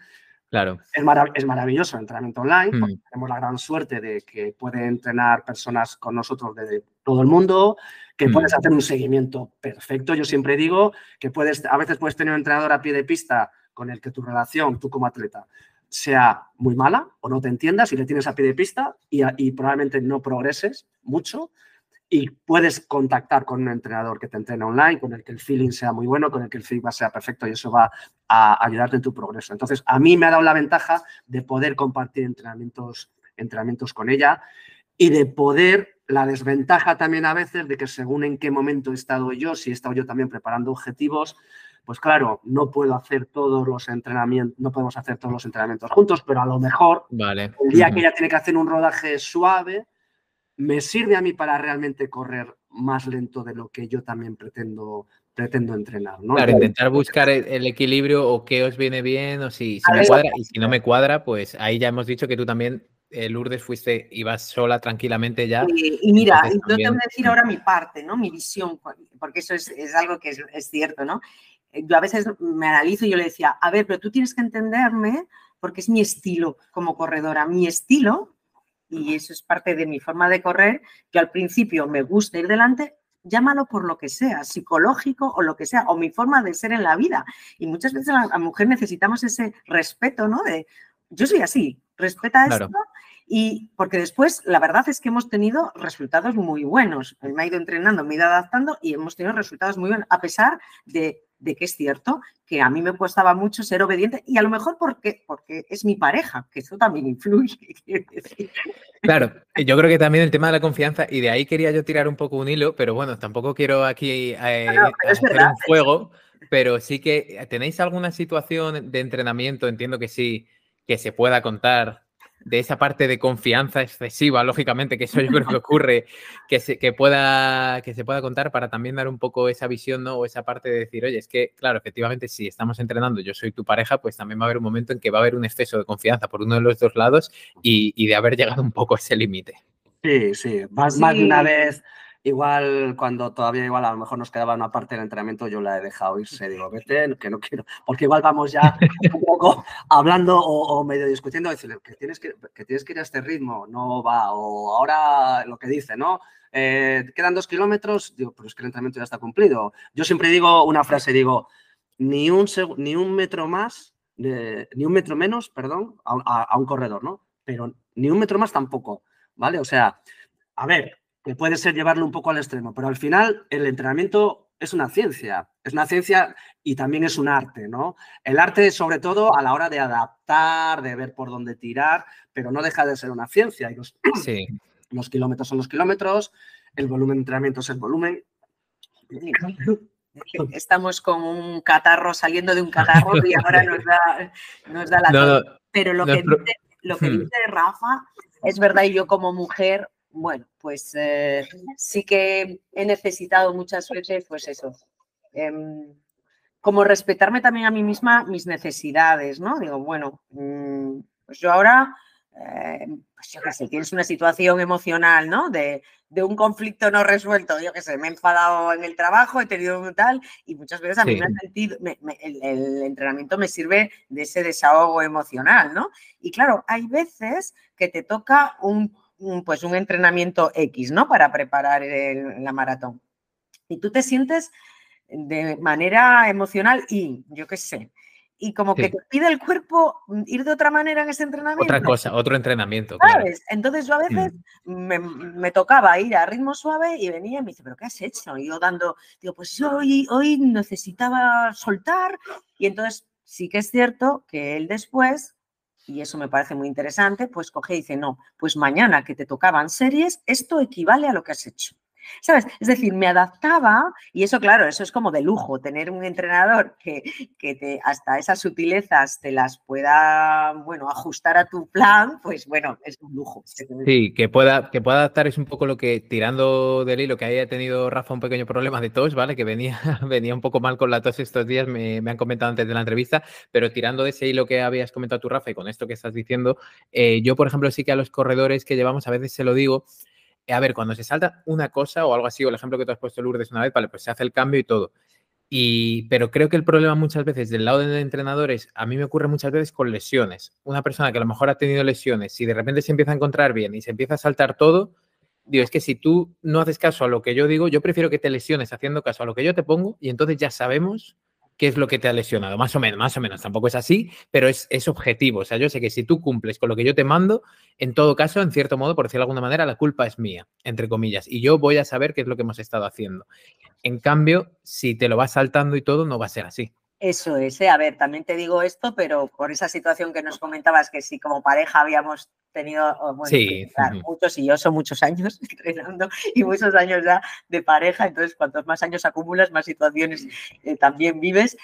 [SPEAKER 2] Claro.
[SPEAKER 4] Es, es maravilloso el entrenamiento online, porque mm. tenemos la gran suerte de que pueden entrenar personas con nosotros de todo el mundo, que mm. puedes hacer un seguimiento perfecto. Yo siempre digo que puedes, a veces puedes tener un entrenador a pie de pista con el que tu relación, tú como atleta, sea muy mala o no te entiendas y le tienes a pie de pista y, y probablemente no progreses mucho. Y puedes contactar con un entrenador que te entrena online, con el que el feeling sea muy bueno, con el que el feedback sea perfecto y eso va a ayudarte en tu progreso. Entonces, a mí me ha dado la ventaja de poder compartir entrenamientos, entrenamientos con ella y de poder, la desventaja también a veces de que según en qué momento he estado yo, si he estado yo también preparando objetivos, pues claro, no puedo hacer todos los entrenamientos, no podemos hacer todos los entrenamientos juntos, pero a lo mejor
[SPEAKER 2] vale.
[SPEAKER 4] el día que ella tiene que hacer un rodaje suave, me sirve a mí para realmente correr más lento de lo que yo también pretendo, pretendo entrenar. ¿no?
[SPEAKER 2] Claro, intentar buscar el, equilibrio o qué os viene bien o si, si me cuadra y si no me cuadra, pues ahí ya hemos dicho que tú también, eh, Lourdes, fuiste, ibas sola tranquilamente ya.
[SPEAKER 3] Y, mira, yo te voy a decir ahora mi parte, ¿no? Mi visión, porque eso es, es algo que es, es, cierto, ¿no? Yo a veces me analizo y yo le decía, a ver, pero tú tienes que entenderme porque es mi estilo como corredora. Mi estilo y eso es parte de mi forma de correr, que al principio me gusta ir delante, llámalo por lo que sea, psicológico o lo que sea, o mi forma de ser en la vida. Y muchas veces a la mujer necesitamos ese respeto, ¿no? De, yo soy así, respeta esto. Y porque después, la verdad es que hemos tenido resultados muy buenos. Me ha ido entrenando, me ha ido adaptando y hemos tenido resultados muy buenos, a pesar de de que es cierto que a mí me costaba mucho ser obediente y a lo mejor porque, porque es mi pareja, que eso también influye.
[SPEAKER 2] Claro, yo creo que también el tema de la confianza, y de ahí quería yo tirar un poco un hilo, pero bueno, tampoco quiero aquí eh, hacer un fuego, pero sí que tenéis alguna situación de entrenamiento, entiendo que sí, que se pueda contar de esa parte de confianza excesiva, lógicamente, que eso yo creo que ocurre, que se, que pueda, que se pueda contar para también dar un poco esa visión, ¿no? O esa parte de decir, oye, es que, claro, efectivamente, si estamos entrenando, yo soy tu pareja, pues también va a haber un momento en que va a haber un exceso de confianza por uno de los dos lados y, y de haber llegado un poco a ese límite.
[SPEAKER 4] Sí, sí, más, más de una vez Igual cuando todavía igual a lo mejor nos quedaba una parte del entrenamiento, yo la he dejado irse, digo, vete, que no quiero, porque igual vamos ya un poco hablando o, medio discutiendo, decirle que tienes que, que, tienes que ir a este ritmo, no va, o ahora lo que dice, ¿no? Eh, quedan dos kilómetros, digo, pero es que el entrenamiento ya está cumplido. Yo siempre digo una frase, digo, ni un, ni un metro más, ni un metro menos, perdón, a, a un corredor, ¿no? Pero ni un metro más tampoco, ¿vale? O sea, a ver, que puede ser llevarlo un poco al extremo, pero al final el entrenamiento es una ciencia, es una ciencia y también es un arte, ¿no? El arte sobre todo a la hora de adaptar, de ver por dónde tirar, pero no deja de ser una ciencia. Y los,
[SPEAKER 2] sí.
[SPEAKER 4] los kilómetros son los kilómetros, el volumen de entrenamiento es el volumen.
[SPEAKER 3] Estamos con un catarro saliendo de un catarro y ahora nos da, nos da la... pero lo, que dice, lo que hmm. dice Rafa es verdad y yo como mujer bueno, pues eh, sí que he necesitado muchas veces, pues eso, em, como respetarme también a mí misma mis necesidades, ¿no? Digo, bueno, mm, pues yo ahora, eh, pues yo qué sé, tienes una situación emocional, ¿no? De, un conflicto no resuelto, yo qué sé, me he enfadado en el trabajo, he tenido un tal, y muchas veces a mí me ha sentido, el, el, entrenamiento me sirve de ese desahogo emocional, ¿no? Y claro, hay veces que te toca un pues un entrenamiento X, ¿no? Para preparar la maratón. Y tú te sientes de manera emocional y, yo qué sé, y como que te pide el cuerpo ir de otra manera en ese entrenamiento.
[SPEAKER 2] Otra cosa, otro entrenamiento.
[SPEAKER 3] ¿Sabes? Entonces yo a veces mm. me, tocaba ir a ritmo suave y venía y me dice, ¿pero qué has hecho? Y yo dando, digo, pues yo hoy, hoy necesitaba soltar. Y entonces sí que es cierto que él después y eso me parece muy interesante, pues coge y dice, no, pues mañana que te tocaban series, esto equivale a lo que has hecho. ¿Sabes? Es decir, me adaptaba y eso, claro, eso es como de lujo, tener un entrenador que, que te, hasta esas sutilezas te las pueda, bueno, ajustar a tu plan, pues bueno, es un lujo.
[SPEAKER 2] Sí, que pueda, que pueda adaptar es un poco lo que, tirando del hilo, que haya tenido Rafa un pequeño problema de tos, ¿vale? Que venía, venía un poco mal con la tos estos días, me, han comentado antes de la entrevista, pero tirando de ese hilo que habías comentado tú, Rafa, y con esto que estás diciendo, eh, yo, por ejemplo, sí que a los corredores que llevamos, a veces se lo digo, a ver, cuando se salta una cosa o algo así, o el ejemplo que tú has puesto, Lourdes, una vez, vale, pues se hace el cambio y todo. Y, pero creo que el problema muchas veces del lado de entrenadores, a mí me ocurre muchas veces con lesiones. Una persona que a lo mejor ha tenido lesiones, si de repente se empieza a encontrar bien y se empieza a saltar todo, digo, es que si tú no haces caso a lo que yo digo, yo prefiero que te lesiones haciendo caso a lo que yo te pongo y entonces ya sabemos qué es lo que te ha lesionado, más o menos, más o menos, tampoco es así, pero es, es, objetivo. O sea, yo sé que si tú cumples con lo que yo te mando, en todo caso, en cierto modo, por decirlo de alguna manera, la culpa es mía, entre comillas, y yo voy a saber qué es lo que hemos estado haciendo. En cambio, si te lo vas saltando y todo, no va a ser así.
[SPEAKER 3] Eso es, ¿eh? a ver, también te digo esto, pero por esa situación que nos comentabas, que si como pareja habíamos tenido, bueno, sí. Pues, muchos y yo son muchos años entrenando y muchos años ya de pareja, entonces cuantos más años acumulas, más situaciones eh, también vives,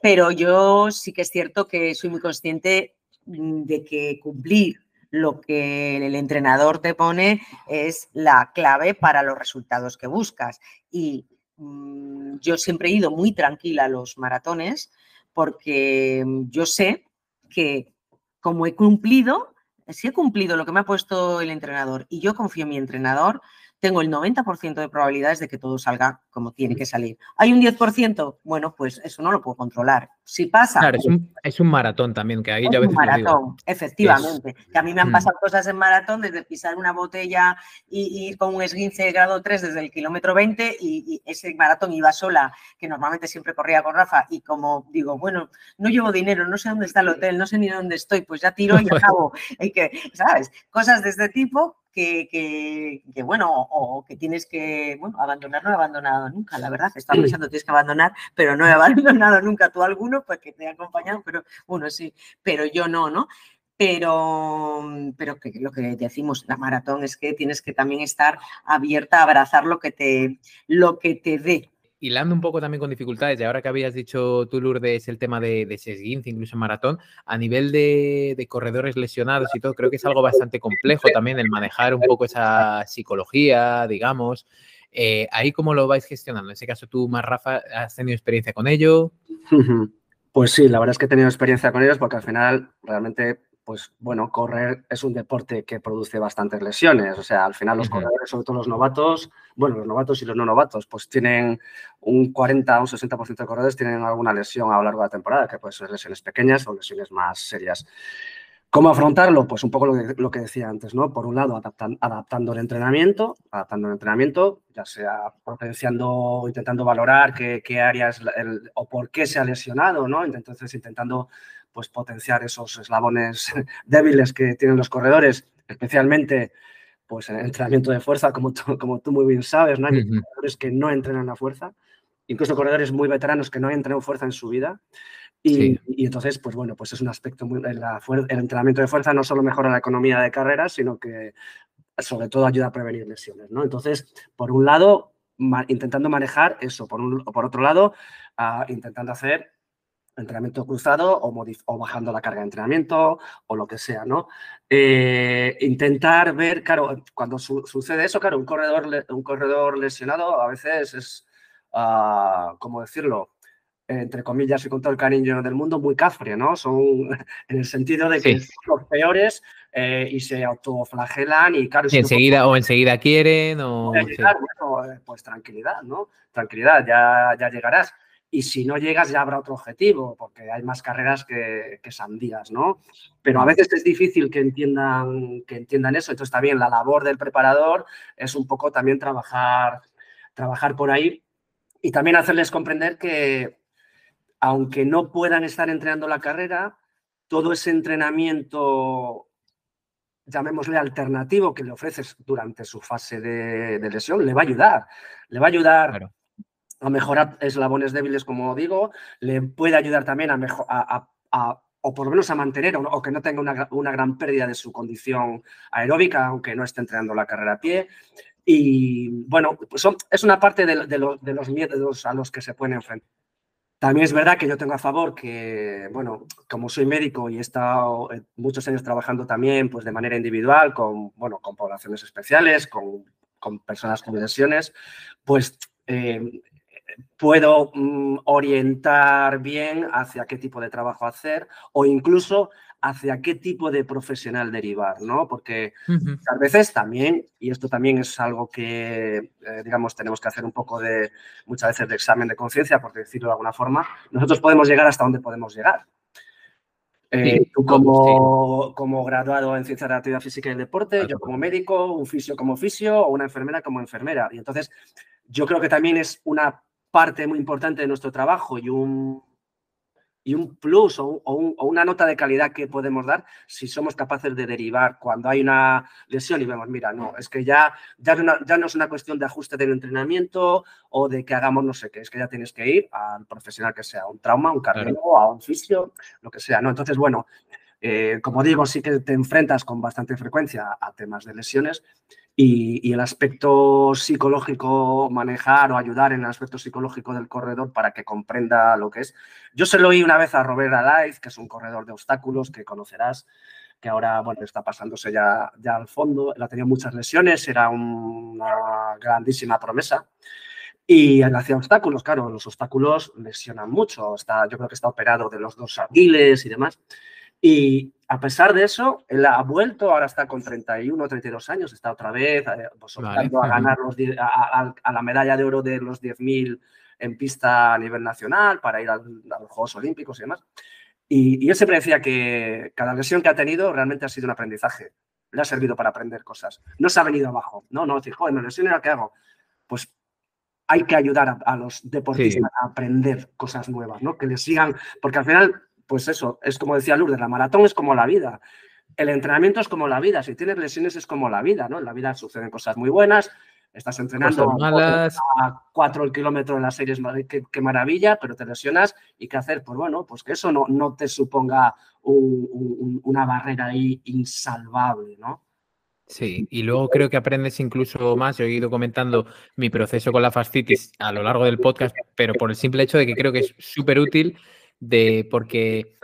[SPEAKER 3] pero yo sí que es cierto que soy muy consciente mm, de que cumplir lo que el entrenador te pone es la clave para los resultados que buscas. Y Mm, yo siempre he ido muy tranquila a los maratones porque mm, yo sé que como he cumplido, si he cumplido lo que me ha puesto el entrenador y yo confío en mi entrenador, tengo el 90% de probabilidades de que todo salga como tiene que salir. ¿Hay un 10%? Bueno, pues eso no lo puedo controlar. Si pasa...
[SPEAKER 2] Claro, es un, maratón también, que ahí
[SPEAKER 3] ya
[SPEAKER 2] veces...
[SPEAKER 3] un maratón, efectivamente. Que a mí me han mm. pasado cosas en maratón, desde pisar una botella y, ir con un esguince grado 3 desde el kilómetro 20 y, ese maratón iba sola, que normalmente siempre corría con Rafa, y como digo, bueno, no llevo dinero, no sé dónde está el hotel, no sé ni dónde estoy, pues ya tiro y acabo. y que, ¿sabes? Cosas de este tipo que, bueno, o, que tienes que, bueno, abandonar no he abandonado nunca, la verdad, estaba pensando tienes que abandonar, pero no he abandonado nunca tú alguno, porque te he acompañado, pero bueno, sí, pero yo no, ¿no? Pero, pero que lo que decimos, la maratón es que tienes que también estar abierta a abrazar lo que te, lo que te dé,
[SPEAKER 2] hilando un poco también con dificultades, y ahora que habías dicho tú, Lourdes, el tema de, de Sesguince, incluso en maratón, a nivel de, corredores lesionados y todo, creo que es algo bastante complejo también el manejar un poco esa psicología, digamos. Eh, ¿Ahí cómo lo vais gestionando? En ese caso, tú, más Rafa, ¿has tenido experiencia con ello?
[SPEAKER 4] Pues sí, la verdad es que he tenido experiencia con ellos porque al final realmente pues bueno, correr es un deporte que produce bastantes lesiones. O sea, al final los corredores, sobre todo los novatos, bueno, los novatos y los no novatos, pues tienen un 40 o un 60% de corredores tienen alguna lesión a lo largo de la temporada, que pueden ser lesiones pequeñas o lesiones más serias. ¿Cómo afrontarlo? Pues un poco lo que, decía antes, ¿no? Por un lado, adaptando el entrenamiento, adaptando el entrenamiento, ya sea potenciando, intentando valorar qué, áreas o por qué se ha lesionado, ¿no? Entonces, intentando pues potenciar esos eslabones débiles que tienen los corredores, especialmente pues en el entrenamiento de fuerza, como tú, como tú muy bien sabes, ¿no? Hay corredores que no entrenan la fuerza, incluso corredores muy veteranos que no han entrenado fuerza en su vida. Y, entonces, pues bueno, pues es un aspecto muy... el entrenamiento de fuerza no solo mejora la economía de carreras, sino que sobre todo ayuda a prevenir lesiones, ¿no? Entonces, por un lado, intentando manejar eso, por, un, por otro lado, ah, intentando hacer entrenamiento cruzado o, o, bajando la carga de entrenamiento o lo que sea, ¿no? Eh, intentar ver, claro, cuando sucede eso, claro, un corredor, un corredor lesionado a veces es, uh, ¿cómo decirlo? entre comillas y con todo el cariño del mundo, muy cafre, ¿no? Son en el sentido de que son los peores eh, y se autoflagelan y claro...
[SPEAKER 2] enseguida, o enseguida quieren o...
[SPEAKER 4] pues tranquilidad, ¿no? Tranquilidad, ya, ya llegarás y si no llegas ya habrá otro objetivo, porque hay más carreras que, sandías, ¿no? Pero a veces es difícil que entiendan, que entiendan eso, entonces también la labor del preparador es un poco también trabajar, trabajar por ahí y también hacerles comprender que aunque no puedan estar entrenando la carrera, todo ese entrenamiento llamémosle alternativo que le ofreces durante su fase de, lesión, le va a ayudar. Le va a ayudar a mejorar eslabones débiles, como digo, le puede ayudar también a, mejor, a, o por lo menos a mantener o, que no tenga una, gran pérdida de su condición aeróbica, aunque no esté entrenando la carrera a pie. Y bueno, pues es una parte de, de, los miedos a los que se pueden enfrentar. También es verdad que yo tengo a favor que, bueno, como soy médico y he estado eh, muchos años trabajando también pues, de manera individual con, bueno, con poblaciones especiales, con, con personas con lesiones, pues eh, puedo mm, orientar bien hacia qué tipo de trabajo hacer o incluso hacia qué tipo de profesional derivar, ¿no? Porque a veces también, y esto también es algo que, eh, digamos, tenemos que hacer un poco de, muchas veces de examen de conciencia, por decirlo de alguna forma, nosotros podemos llegar hasta donde podemos llegar. Eh, tú como, como, graduado en Ciencia de la Actividad Física y el Deporte, yo como médico, un fisio como fisio o una enfermera como enfermera. Y entonces yo creo que también es una parte muy importante de nuestro trabajo y un, y un plus o, una nota de calidad que podemos dar si somos capaces de derivar cuando hay una lesión y vemos, mira, no, es que ya, ya, no es una cuestión de ajuste del entrenamiento o de que hagamos no sé qué, es que ya tienes que ir al profesional que sea, un trauma, un cardiólogo, a un fisio, lo que sea, ¿no? Entonces, bueno, eh, como digo, sí que te enfrentas con bastante frecuencia a temas de lesiones y, el aspecto psicológico, manejar o ayudar en el aspecto psicológico del corredor para que comprenda lo que es. Yo se lo oí una vez a Robert Alaiz, que es un corredor de obstáculos que conocerás, que ahora bueno, está pasándose ya, ya al fondo. Él ha tenido muchas lesiones, era una grandísima promesa. Y él hacía obstáculos, claro, los obstáculos lesionan mucho. Está, yo creo que está operado de los dos aguiles y demás. Y a pesar de eso, él ha vuelto, ahora está con 31, 32 años, está otra vez eh, pues, a ganar los, a, la medalla de oro de los 10.000 en pista a nivel nacional para ir a los Juegos Olímpicos y demás. Y, él siempre decía que cada lesión que ha tenido realmente ha sido un aprendizaje. Le ha servido para aprender cosas. No se ha venido abajo. No, no, decir, joder, me lesiono, ¿qué hago? Pues hay que ayudar a, los deportistas a aprender cosas nuevas, ¿no? Que les sigan, porque al final pues eso, es como decía Lourdes, la maratón es como la vida. El entrenamiento es como la vida. Si tienes lesiones es como la vida, ¿no? En la vida suceden cosas muy buenas. Estás entrenando a cuatro kilómetros en las series, qué, qué, maravilla, pero te lesionas y qué hacer. Pues bueno, pues que eso no, no te suponga una barrera ahí insalvable, ¿no?
[SPEAKER 2] Sí, y luego creo que aprendes incluso más. Yo he ido comentando mi proceso con la fascitis a lo largo del podcast, pero por el simple hecho de que creo que es súper útil de porque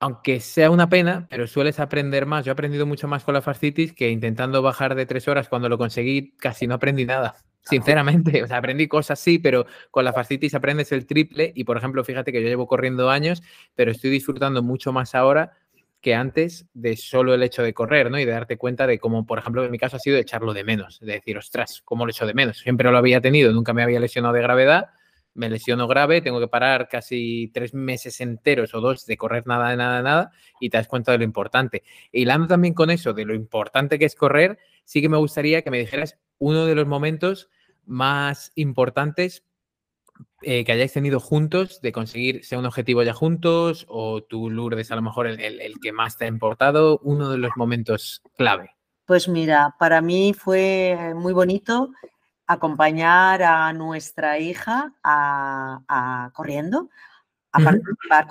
[SPEAKER 2] aunque sea una pena, pero sueles aprender más. Yo he aprendido mucho más con la fascitis que intentando bajar de tres horas cuando lo conseguí, casi no aprendí nada. Sinceramente, o sea, aprendí cosas sí, pero con la fascitis aprendes el triple y, por ejemplo, fíjate que yo llevo corriendo años, pero estoy disfrutando mucho más ahora que antes de solo el hecho de correr, ¿no? Y de darte cuenta de cómo, por ejemplo, en mi caso ha sido echarlo de menos, de decir, ostras, ¿cómo lo echo de menos? Siempre lo había tenido, nunca me había lesionado de gravedad me lesiono grave, tengo que parar casi tres meses enteros o dos de correr nada, nada, nada, y te das cuenta de lo importante. Y hablando también con eso, de lo importante que es correr, sí que me gustaría que me dijeras uno de los momentos más importantes eh, que hayáis tenido juntos, de conseguir sea un objetivo ya juntos, o tú, Lourdes, a lo mejor el que más te ha importado, uno de los momentos clave.
[SPEAKER 3] Pues mira, para mí fue muy bonito acompañar a nuestra hija a, corriendo, a participar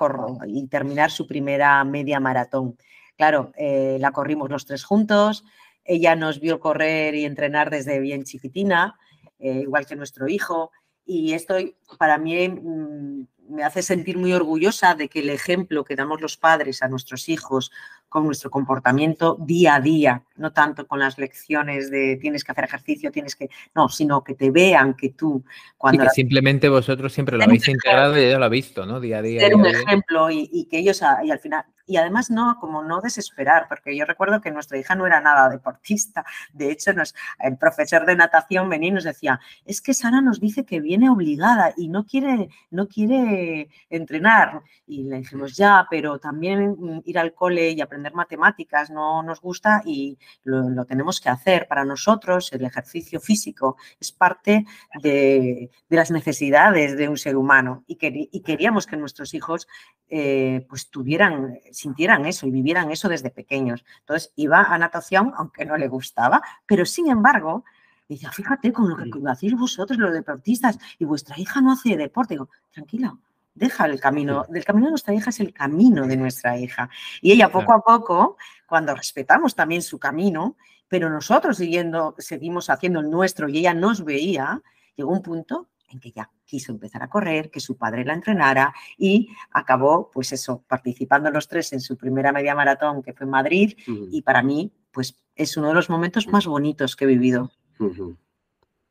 [SPEAKER 3] y terminar su primera media maratón. Claro, eh, la corrimos los tres juntos, ella nos vio correr y entrenar desde bien chiquitina, eh, igual que nuestro hijo, y esto para mí mm, me hace sentir muy orgullosa de que el ejemplo que damos los padres a nuestros hijos con nuestro comportamiento día a día, no tanto con las lecciones de tienes que hacer ejercicio, tienes que, no, sino que te vean que tú
[SPEAKER 2] cuando... que simplemente vosotros siempre lo habéis integrado y ella lo ha visto, ¿no? Día a día.
[SPEAKER 3] Ser un ejemplo y, que ellos, y al final, y además no, como no desesperar, porque yo recuerdo que nuestra hija no era nada deportista, de hecho nos, el profesor de natación venía y nos decía, es que Sara nos dice que viene obligada y no quiere, no quiere entrenar, y le dijimos ya, pero también ir al cole y aprender matemáticas no nos gusta y lo, tenemos que hacer. Para nosotros. El ejercicio físico es parte de, las necesidades de un ser humano y, queríamos que nuestros hijos eh, pues tuvieran, sintieran eso y vivieran eso desde pequeños. Entonces iba a natación aunque no le gustaba, pero sin embargo... Dice, fíjate con lo que hacéis vosotros, los deportistas, y vuestra hija no hace deporte. Digo, tranquila, deja el camino, del camino de nuestra hija es el camino de nuestra hija. Y ella poco a poco, cuando respetamos también su camino, pero nosotros siguiendo, seguimos haciendo el nuestro y ella nos veía, llegó un punto en que ya quiso empezar a correr, que su padre la entrenara y acabó, pues eso, participando los tres en su primera media maratón que fue en Madrid y para mí, pues es uno de los momentos más bonitos que he vivido.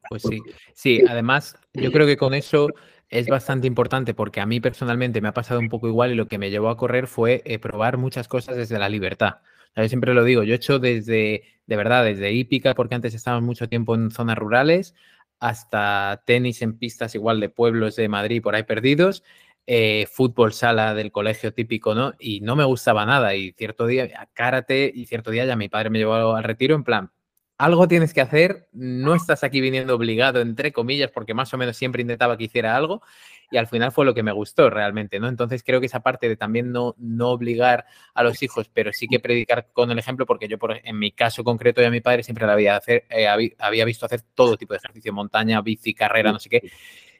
[SPEAKER 2] Pues sí, sí, además yo creo que con eso es bastante importante porque a mí personalmente me ha pasado un poco igual y lo que me llevó a correr fue eh, probar muchas cosas desde la libertad. Yo siempre lo digo, yo he hecho desde, de verdad, desde hípica, porque antes estábamos mucho tiempo en zonas rurales, hasta tenis en pistas igual de pueblos de Madrid por ahí perdidos, eh, fútbol sala del colegio típico, ¿no? Y no me gustaba nada. Y cierto día, karate, y cierto día ya mi padre me llevó al retiro en plan, algo tienes que hacer, no estás aquí viniendo obligado, entre comillas, porque más o menos siempre intentaba que hiciera algo. Y al final fue lo que me gustó realmente, ¿no? Entonces creo que esa parte de también no, no obligar a los hijos, pero sí que predicar con el ejemplo, porque yo por, en mi caso concreto y a mi padre siempre le había, hacer, eh, había visto hacer todo tipo de ejercicio, montaña, bici, carrera, no sé qué,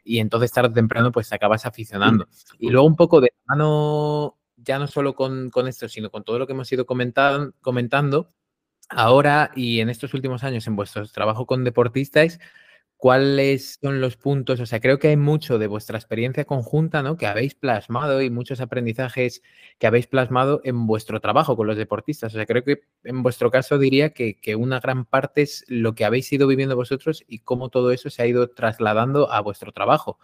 [SPEAKER 2] y entonces tarde o temprano pues te acabas aficionando. Y luego un poco de mano, ya no solo con, con esto, sino con todo lo que hemos ido comentando, comentando ahora y en estos últimos años en vuestro trabajo con deportistas, ¿cuáles son los puntos? O sea, creo que hay mucho de vuestra experiencia conjunta, ¿no? Que habéis plasmado y muchos aprendizajes que habéis plasmado en vuestro trabajo con los deportistas. O sea, creo que en vuestro caso diría que, una gran parte es lo que habéis ido viviendo vosotros y cómo todo eso se ha ido trasladando a vuestro trabajo.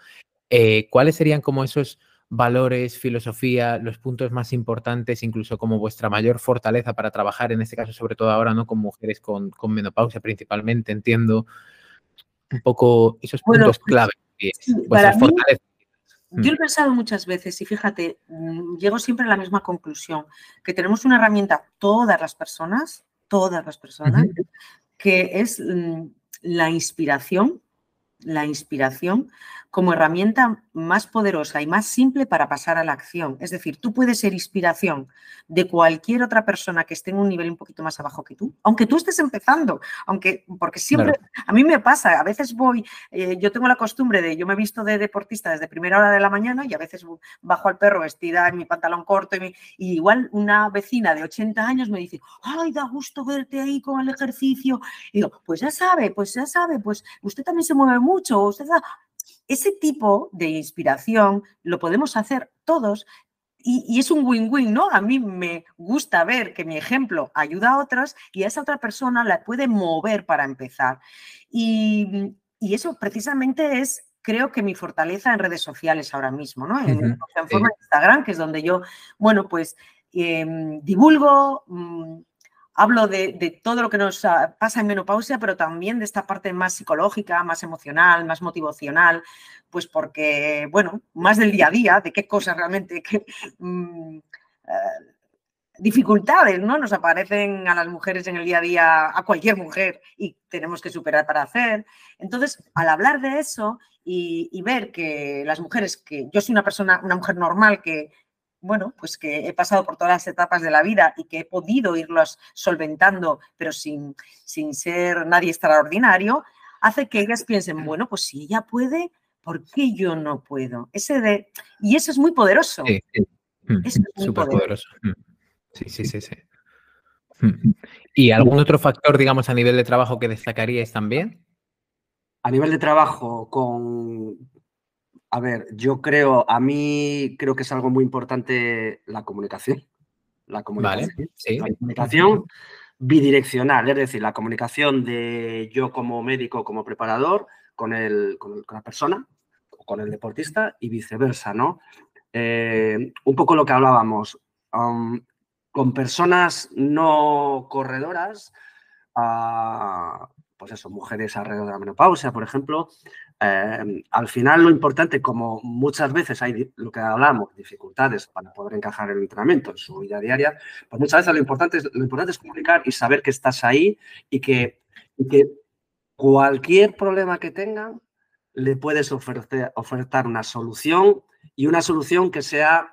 [SPEAKER 2] Eh, ¿Cuáles serían como esos valores, filosofía, los puntos más importantes, incluso como vuestra mayor fortaleza para trabajar, en este caso, sobre todo ahora, ¿no? Con mujeres con, menopausia principalmente, entiendo un poco esos puntos pues, clave.
[SPEAKER 3] Fortalezas. Yo he mm. pensado muchas veces y fíjate, mm, llego siempre a la misma conclusión, que tenemos una herramienta, todas las personas, todas las personas, que es mm, la inspiración, la inspiración como herramienta más poderosa y más simple para pasar a la acción. Es decir, tú puedes ser inspiración de cualquier otra persona que esté en un nivel un poquito más abajo que tú, aunque tú estés empezando, aunque, porque siempre, a mí me pasa, a veces voy, eh, yo tengo la costumbre de, yo me he visto de deportista desde primera hora de la mañana y a veces bajo al perro vestida en mi pantalón corto y, igual una vecina de 80 años me dice, ay, da gusto verte ahí con el ejercicio. Y digo, pues ya sabe, pues ya sabe, pues usted también se mueve mucho, usted ese tipo de inspiración lo podemos hacer todos y, es un win-win, ¿no? A mí me gusta ver que mi ejemplo ayuda a otros y a esa otra persona la puede mover para empezar. Y, eso precisamente es, creo que mi fortaleza en redes sociales ahora mismo, ¿no? En, forma de Instagram, que es donde yo, bueno, pues em, divulgo. Mm, hablo de, todo lo que nos ah, pasa en menopausia, pero también de esta parte más psicológica, más emocional, más motivacional, pues porque, bueno, más del día a día, de qué cosas realmente, qué mm, eh, dificultades, ¿no? Nos aparecen a las mujeres en el día a día, a cualquier mujer, y tenemos que superar para hacer. Entonces, al hablar de eso y, y ver que las mujeres, que yo soy una persona, una mujer normal que bueno, pues que he pasado por todas las etapas de la vida y que he podido irlos solventando, pero sin, sin ser nadie extraordinario, hace que ellas piensen, bueno, pues si ella puede, ¿por qué yo no puedo? Ese de, y eso es muy poderoso. Sí,
[SPEAKER 2] es muy poderoso. Mm. Sí, sí, sí, sí. Mm. ¿Y algún otro factor, digamos, a nivel de trabajo que destacaríais también?
[SPEAKER 4] A nivel de trabajo con, a ver, yo creo, a mí creo que es algo muy importante la comunicación. La comunicación. La comunicación bidireccional, es decir, la comunicación de yo como médico, como preparador, con, el, con, la persona, o con el deportista y viceversa, ¿no? Eh, un poco lo que hablábamos, um, con personas no corredoras, ah, pues eso, mujeres alrededor de la menopausia, por ejemplo, Em, al final lo importante, como muchas veces hay lo que hablamos, dificultades para poder encajar el entrenamiento en su vida diaria, pues muchas veces lo importante es, comunicar y saber que estás ahí y que, que cualquier problema que tengan le puedes ofrecer, ofertar una solución y una solución que sea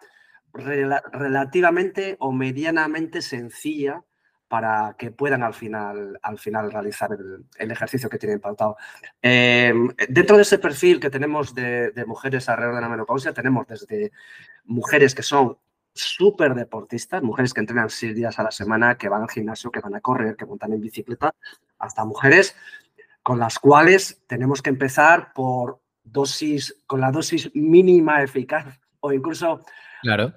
[SPEAKER 4] relativamente o medianamente sencilla para que puedan al final, al final realizar el, ejercicio que tienen pautado. Em, dentro de ese perfil que tenemos de, mujeres alrededor de la menopausia, tenemos desde mujeres que son súper deportistas, mujeres que entrenan seis días a la semana, que van al gimnasio, que van a correr, que montan en bicicleta, hasta mujeres con las cuales tenemos que empezar por dosis, con la dosis mínima eficaz o incluso
[SPEAKER 2] claro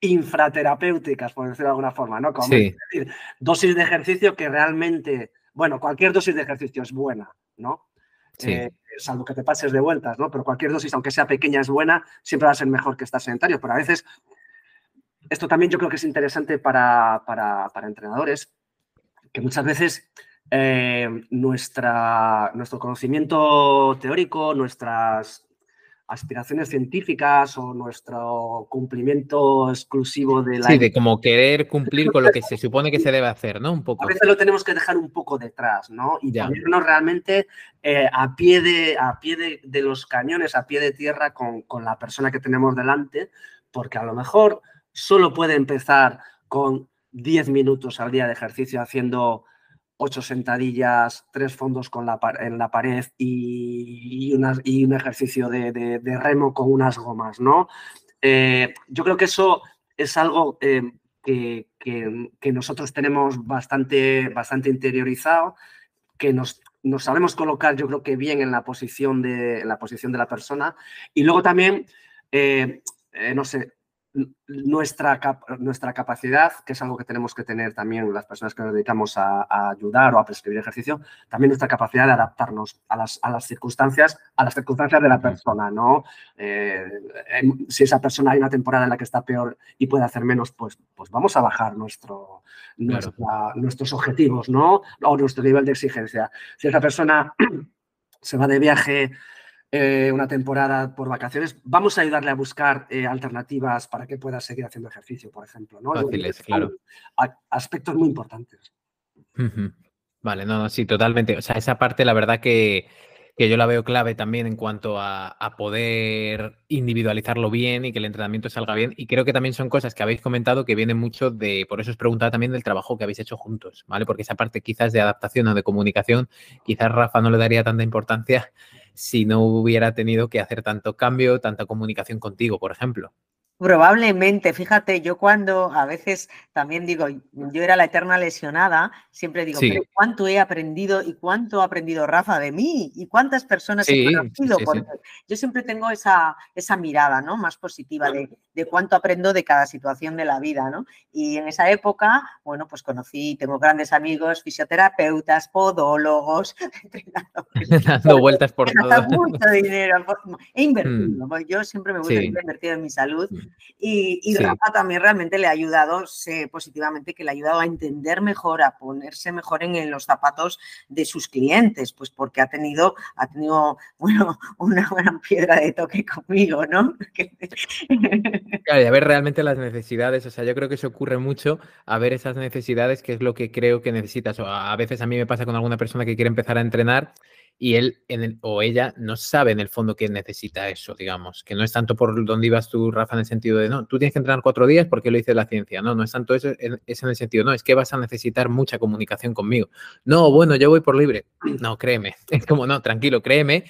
[SPEAKER 4] infraterapéuticas, por decirlo de alguna forma, ¿no? Como decir, dosis de ejercicio que realmente, bueno, cualquier dosis de ejercicio es buena, ¿no? Eh, salvo que te pases de vueltas, ¿no? Pero cualquier dosis, aunque sea pequeña, es buena, siempre va a ser mejor que estar sedentario. Pero a veces, esto también yo creo que es interesante para, entrenadores, que muchas veces eh, nuestra, nuestro conocimiento teórico, nuestras aspiraciones científicas o nuestro cumplimiento exclusivo de la...
[SPEAKER 2] Sí, de como querer cumplir con lo que se supone que se debe hacer, ¿no? Un poco.
[SPEAKER 4] A veces lo tenemos que dejar un poco detrás, ¿no? Y ponernos realmente eh, a pie, de, a pie de, los cañones, a pie de tierra con, con la persona que tenemos delante, porque a lo mejor solo puede empezar con 10 minutos al día de ejercicio haciendo ocho sentadillas, tres fondos con la, en la pared y, y un ejercicio de, remo con unas gomas, ¿no? Eh, yo creo que eso es algo eh, que, nosotros tenemos bastante, bastante interiorizado, que nos, nos, sabemos colocar, yo creo que bien en la posición de, la, posición de la persona. Y luego también, eh, no sé, nuestra, nuestra capacidad, que es algo que tenemos que tener también las personas que nos dedicamos a, ayudar o a prescribir ejercicio, también nuestra capacidad de adaptarnos a las, a las circunstancias, a las circunstancias de la persona, ¿no? Eh, si esa persona hay una temporada en la que está peor y puede hacer menos, pues, pues vamos a bajar nuestro, nuestros objetivos, ¿no? O nuestro nivel de exigencia. Si esa persona se va de viaje eh, una temporada por vacaciones, vamos a ayudarle a buscar eh, alternativas para que pueda seguir haciendo ejercicio, por ejemplo. ¿no?
[SPEAKER 2] claro.
[SPEAKER 4] Aspectos muy importantes.
[SPEAKER 2] Vale, no, no, sí, totalmente. O sea, esa parte, la verdad que, yo la veo clave también en cuanto a, a, poder individualizarlo bien y que el entrenamiento salga bien. Y creo que también son cosas que habéis comentado que vienen mucho de, por eso os preguntaba también del trabajo que habéis hecho juntos, ¿vale? Porque esa parte quizás de adaptación o de comunicación, quizás Rafa no le daría tanta importancia si no hubiera tenido que hacer tanto cambio, tanta comunicación contigo, por ejemplo.
[SPEAKER 3] Probablemente, fíjate, yo cuando a veces también digo, yo era la eterna lesionada, siempre digo, pero ¿cuánto he aprendido y cuánto ha aprendido Rafa de mí? ¿Y cuántas personas he conocido? Porque yo siempre tengo esa, esa mirada ¿no? más positiva de, de, cuánto aprendo de cada situación de la vida, ¿no? Y en esa época, bueno, pues conocí, tengo grandes amigos, fisioterapeutas, podólogos.
[SPEAKER 2] Dando vueltas por todo.
[SPEAKER 3] Mucho dinero. He invertido, mm. yo siempre me gusta he invertido en mi salud. Mm. Y, Rafa también realmente le ha ayudado, sé positivamente que le ha ayudado a entender mejor, a ponerse mejor en, los zapatos de sus clientes, pues porque ha tenido, ha tenido, bueno, una gran piedra de toque conmigo, ¿no?
[SPEAKER 2] Claro, y a ver realmente las necesidades, o sea, yo creo que eso ocurre mucho, a ver esas necesidades, que es lo que creo que necesitas. O a veces a mí me pasa con alguna persona que quiere empezar a entrenar y él o ella no sabe en el fondo que necesita eso, digamos, que no es tanto por donde ibas tú, Rafa, en el sentido de, no, tú tienes que entrenar cuatro días porque lo dice la ciencia, no, no es tanto eso, es en el sentido, no, es que vas a necesitar mucha comunicación conmigo. No, bueno, yo voy por libre. No, créeme, es como, no, tranquilo, créeme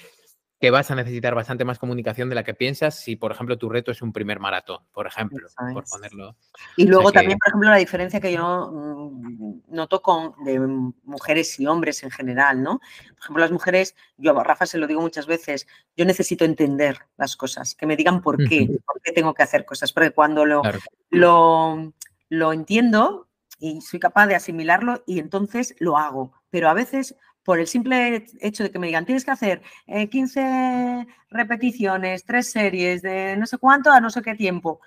[SPEAKER 2] que vas a necesitar bastante más comunicación de la que piensas si, por ejemplo, tu reto es un primer maratón, por ejemplo, por ponerlo.
[SPEAKER 3] Y luego también, por ejemplo, la diferencia que yo mm, noto con de mujeres y hombres en general, ¿no? Por ejemplo, las mujeres, yo a Rafa se lo digo muchas veces, yo necesito entender las cosas, que me digan por qué, por qué tengo que hacer cosas, porque cuando lo, lo, lo entiendo y soy capaz de asimilarlo y entonces lo hago, pero a veces por el simple hecho de que me digan, tienes que hacer 15 eh, repeticiones, tres series de no sé cuánto a no sé qué tiempo.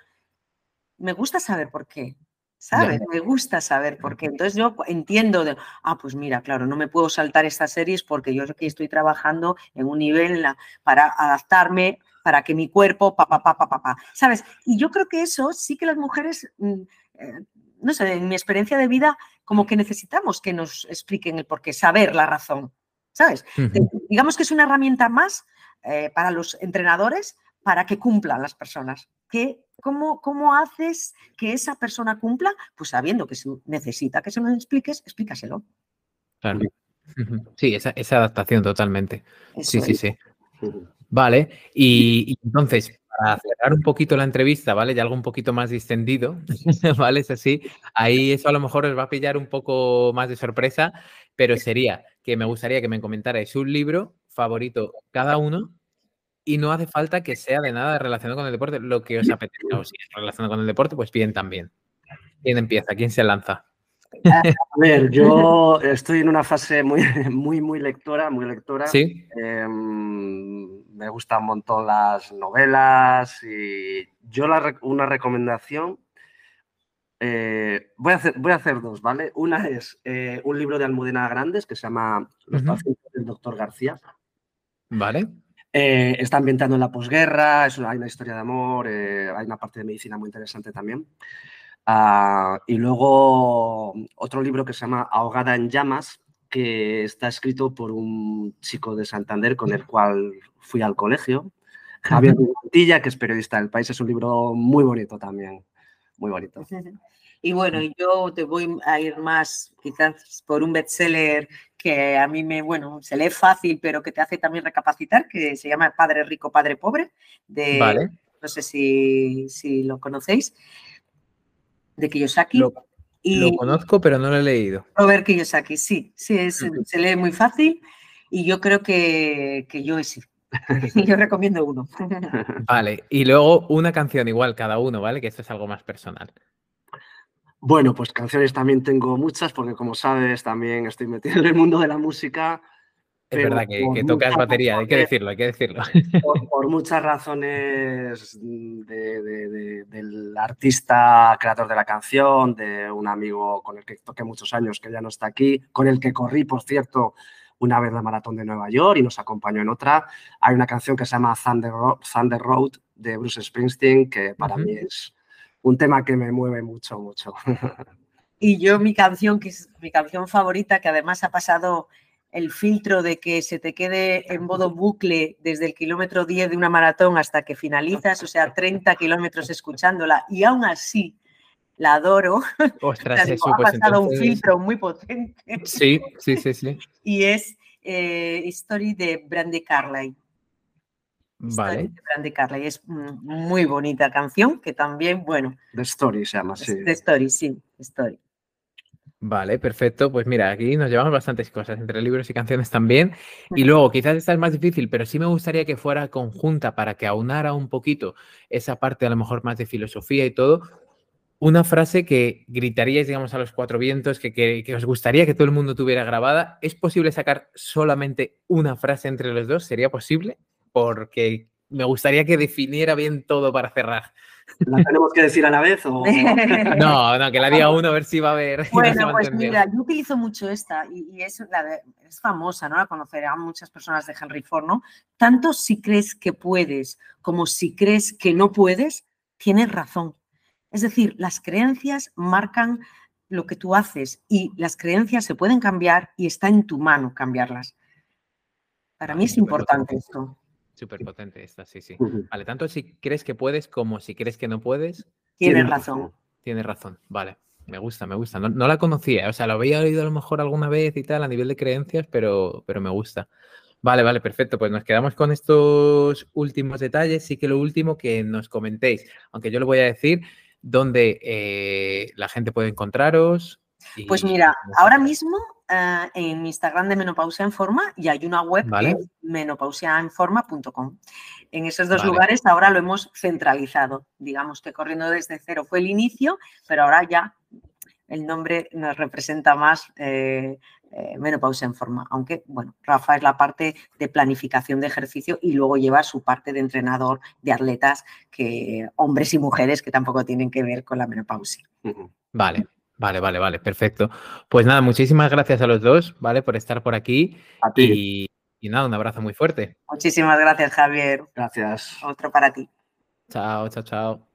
[SPEAKER 3] Me gusta saber por qué, ¿sabes? Me gusta saber por qué. Entonces yo entiendo de, ah, pues mira, claro, no me puedo saltar estas series porque yo aquí estoy trabajando en un nivel para adaptarme, para que mi cuerpo, pa, pa, pa, pa, pa, ¿sabes? Y yo creo que eso sí que las mujeres, mm, eh, no sé, en mi experiencia de vida, como que necesitamos que nos expliquen el por qué, saber la razón, ¿sabes? Digamos que es una herramienta más eh, para los entrenadores para que cumplan las personas. ¿Qué, cómo, ¿Cómo haces que esa persona cumpla? Pues sabiendo que si necesita que se lo expliques, explícaselo.
[SPEAKER 2] Claro. Sí, esa, adaptación totalmente. sí, sí, sí. Vale, y, entonces, para cerrar un poquito la entrevista, ¿vale? Y algo un poquito más distendido, ¿vale? Es así. Ahí eso a lo mejor os va a pillar un poco más de sorpresa, pero sería que me gustaría que me comentarais un libro favorito cada uno y no hace falta que sea de nada relacionado con el deporte, lo que os apetezca. O si es relacionado con el deporte, pues bien también. ¿Quién empieza? ¿Quién se lanza?
[SPEAKER 4] A ver, yo estoy en una fase muy, muy, muy lectora, muy lectora.
[SPEAKER 2] Sí.
[SPEAKER 4] Em, me gustan un montón las novelas y yo una recomendación, eh, voy, a hacer, voy a hacer dos, ¿vale? Una es eh, un libro de Almudena Grandes que se llama Los pacientes del doctor García.
[SPEAKER 2] Vale.
[SPEAKER 4] Eh, está ambientando en la posguerra, es una, hay una historia de amor, eh, hay una parte de medicina muy interesante también. Ah, y luego otro libro que se llama Ahogada en llamas, que está escrito por un chico de Santander con el cual fui al colegio, Javier Montilla, que es periodista del país. Es un libro muy bonito también, muy bonito.
[SPEAKER 3] Y bueno, yo te voy a ir más quizás por un bestseller que a mí me, bueno, se lee fácil, pero que te hace también recapacitar, que se llama Padre Rico, Padre Pobre, de, no sé si, si, lo conocéis, de Kiyosaki.
[SPEAKER 2] Lo, y, lo, conozco, pero no lo he leído.
[SPEAKER 3] Robert Kiyosaki, sí, sí, es, se lee muy fácil y yo creo que, que yo sí. yo recomiendo uno.
[SPEAKER 2] Vale, y luego una canción igual cada uno, ¿vale? Que esto es algo más personal.
[SPEAKER 4] Bueno, pues canciones también tengo muchas, porque como sabes, también estoy metido en el mundo de la música.
[SPEAKER 2] Es verdad que, que tocas batería, hay que decirlo, hay que decirlo.
[SPEAKER 4] Por, muchas razones del artista creador de la canción, de un amigo con el que toqué muchos años que ya no está aquí, con el que corrí, por cierto, una vez la maratón de Nueva York y nos acompañó en otra. Hay una canción que se llama Thunder, Thunder Road de Bruce Springsteen, que para mí es un tema que me mueve mucho, mucho.
[SPEAKER 3] Y yo mi canción, que es mi canción favorita, que además ha pasado el filtro de que se te quede en modo bucle desde el kilómetro 10 de una maratón hasta que finalizas, o sea, 30 kilómetros escuchándola, y aún así la adoro.
[SPEAKER 2] Ostras,
[SPEAKER 3] ha pues pasado un filtro muy potente.
[SPEAKER 2] Sí, sí, sí, sí.
[SPEAKER 3] Y es eh, Story de Brandy Carlyle.
[SPEAKER 2] Vale.
[SPEAKER 3] Grande Carla y es muy bonita canción que también, bueno.
[SPEAKER 4] The Story se llama, sí.
[SPEAKER 3] The Story, sí, Story.
[SPEAKER 2] Vale, perfecto. Pues mira, aquí nos llevamos bastantes cosas, entre libros y canciones también. Y luego, quizás esta es más difícil, pero sí me gustaría que fuera conjunta para que aunara un poquito esa parte a lo mejor más de filosofía y todo. Una frase que gritaríais, digamos, a los cuatro vientos, que, que, que os gustaría que todo el mundo tuviera grabada. ¿Es posible sacar solamente una frase entre los dos? ¿Sería posible? porque me gustaría que definiera bien todo para cerrar.
[SPEAKER 4] ¿La tenemos que decir a la vez? O...
[SPEAKER 2] no, no, que la diga uno a ver si va a ver.
[SPEAKER 3] Bueno, pues mira, yo utilizo mucho esta y, es, la es famosa, ¿no? La conocerán muchas personas de Henry Ford, ¿no? Tanto si crees que puedes como si crees que no puedes, tienes razón. Es decir, las creencias marcan lo que tú haces y las creencias se pueden cambiar y está en tu mano cambiarlas. Para mí es importante esto.
[SPEAKER 2] Súper potente esta, sí, sí. Vale, tanto si crees que puedes como si crees que no puedes.
[SPEAKER 3] Tienes razón.
[SPEAKER 2] Tienes razón, vale. Me gusta, me gusta. No, la conocía, o sea, lo había oído a lo mejor alguna vez y tal a nivel de creencias, pero, pero me gusta. Vale, vale, perfecto. Pues nos quedamos con estos últimos detalles. Sí que lo último que nos comentéis, aunque yo lo voy a decir, dónde eh, la gente puede encontraros.
[SPEAKER 3] Pues mira, ahora mismo uh, en Instagram de Menopausia en Forma y hay una web
[SPEAKER 2] vale.
[SPEAKER 3] que es menopausiaenforma.com. En esos dos vale. lugares ahora lo hemos centralizado. Digamos que corriendo desde cero fue el inicio, pero ahora ya el nombre nos representa más eh, eh, menopausia en forma. Aunque, bueno, Rafa es la parte de planificación de ejercicio y luego lleva su parte de entrenador de atletas, que hombres y mujeres que tampoco tienen que ver con la menopausia.
[SPEAKER 2] Vale, Vale, vale, vale, perfecto. Pues nada, muchísimas gracias a los dos, ¿vale? Por estar por aquí.
[SPEAKER 4] A ti.
[SPEAKER 2] Y, y nada, un abrazo muy fuerte.
[SPEAKER 3] Muchísimas gracias, Javier.
[SPEAKER 4] Gracias.
[SPEAKER 3] Otro para ti.
[SPEAKER 2] Chao, chao, chao.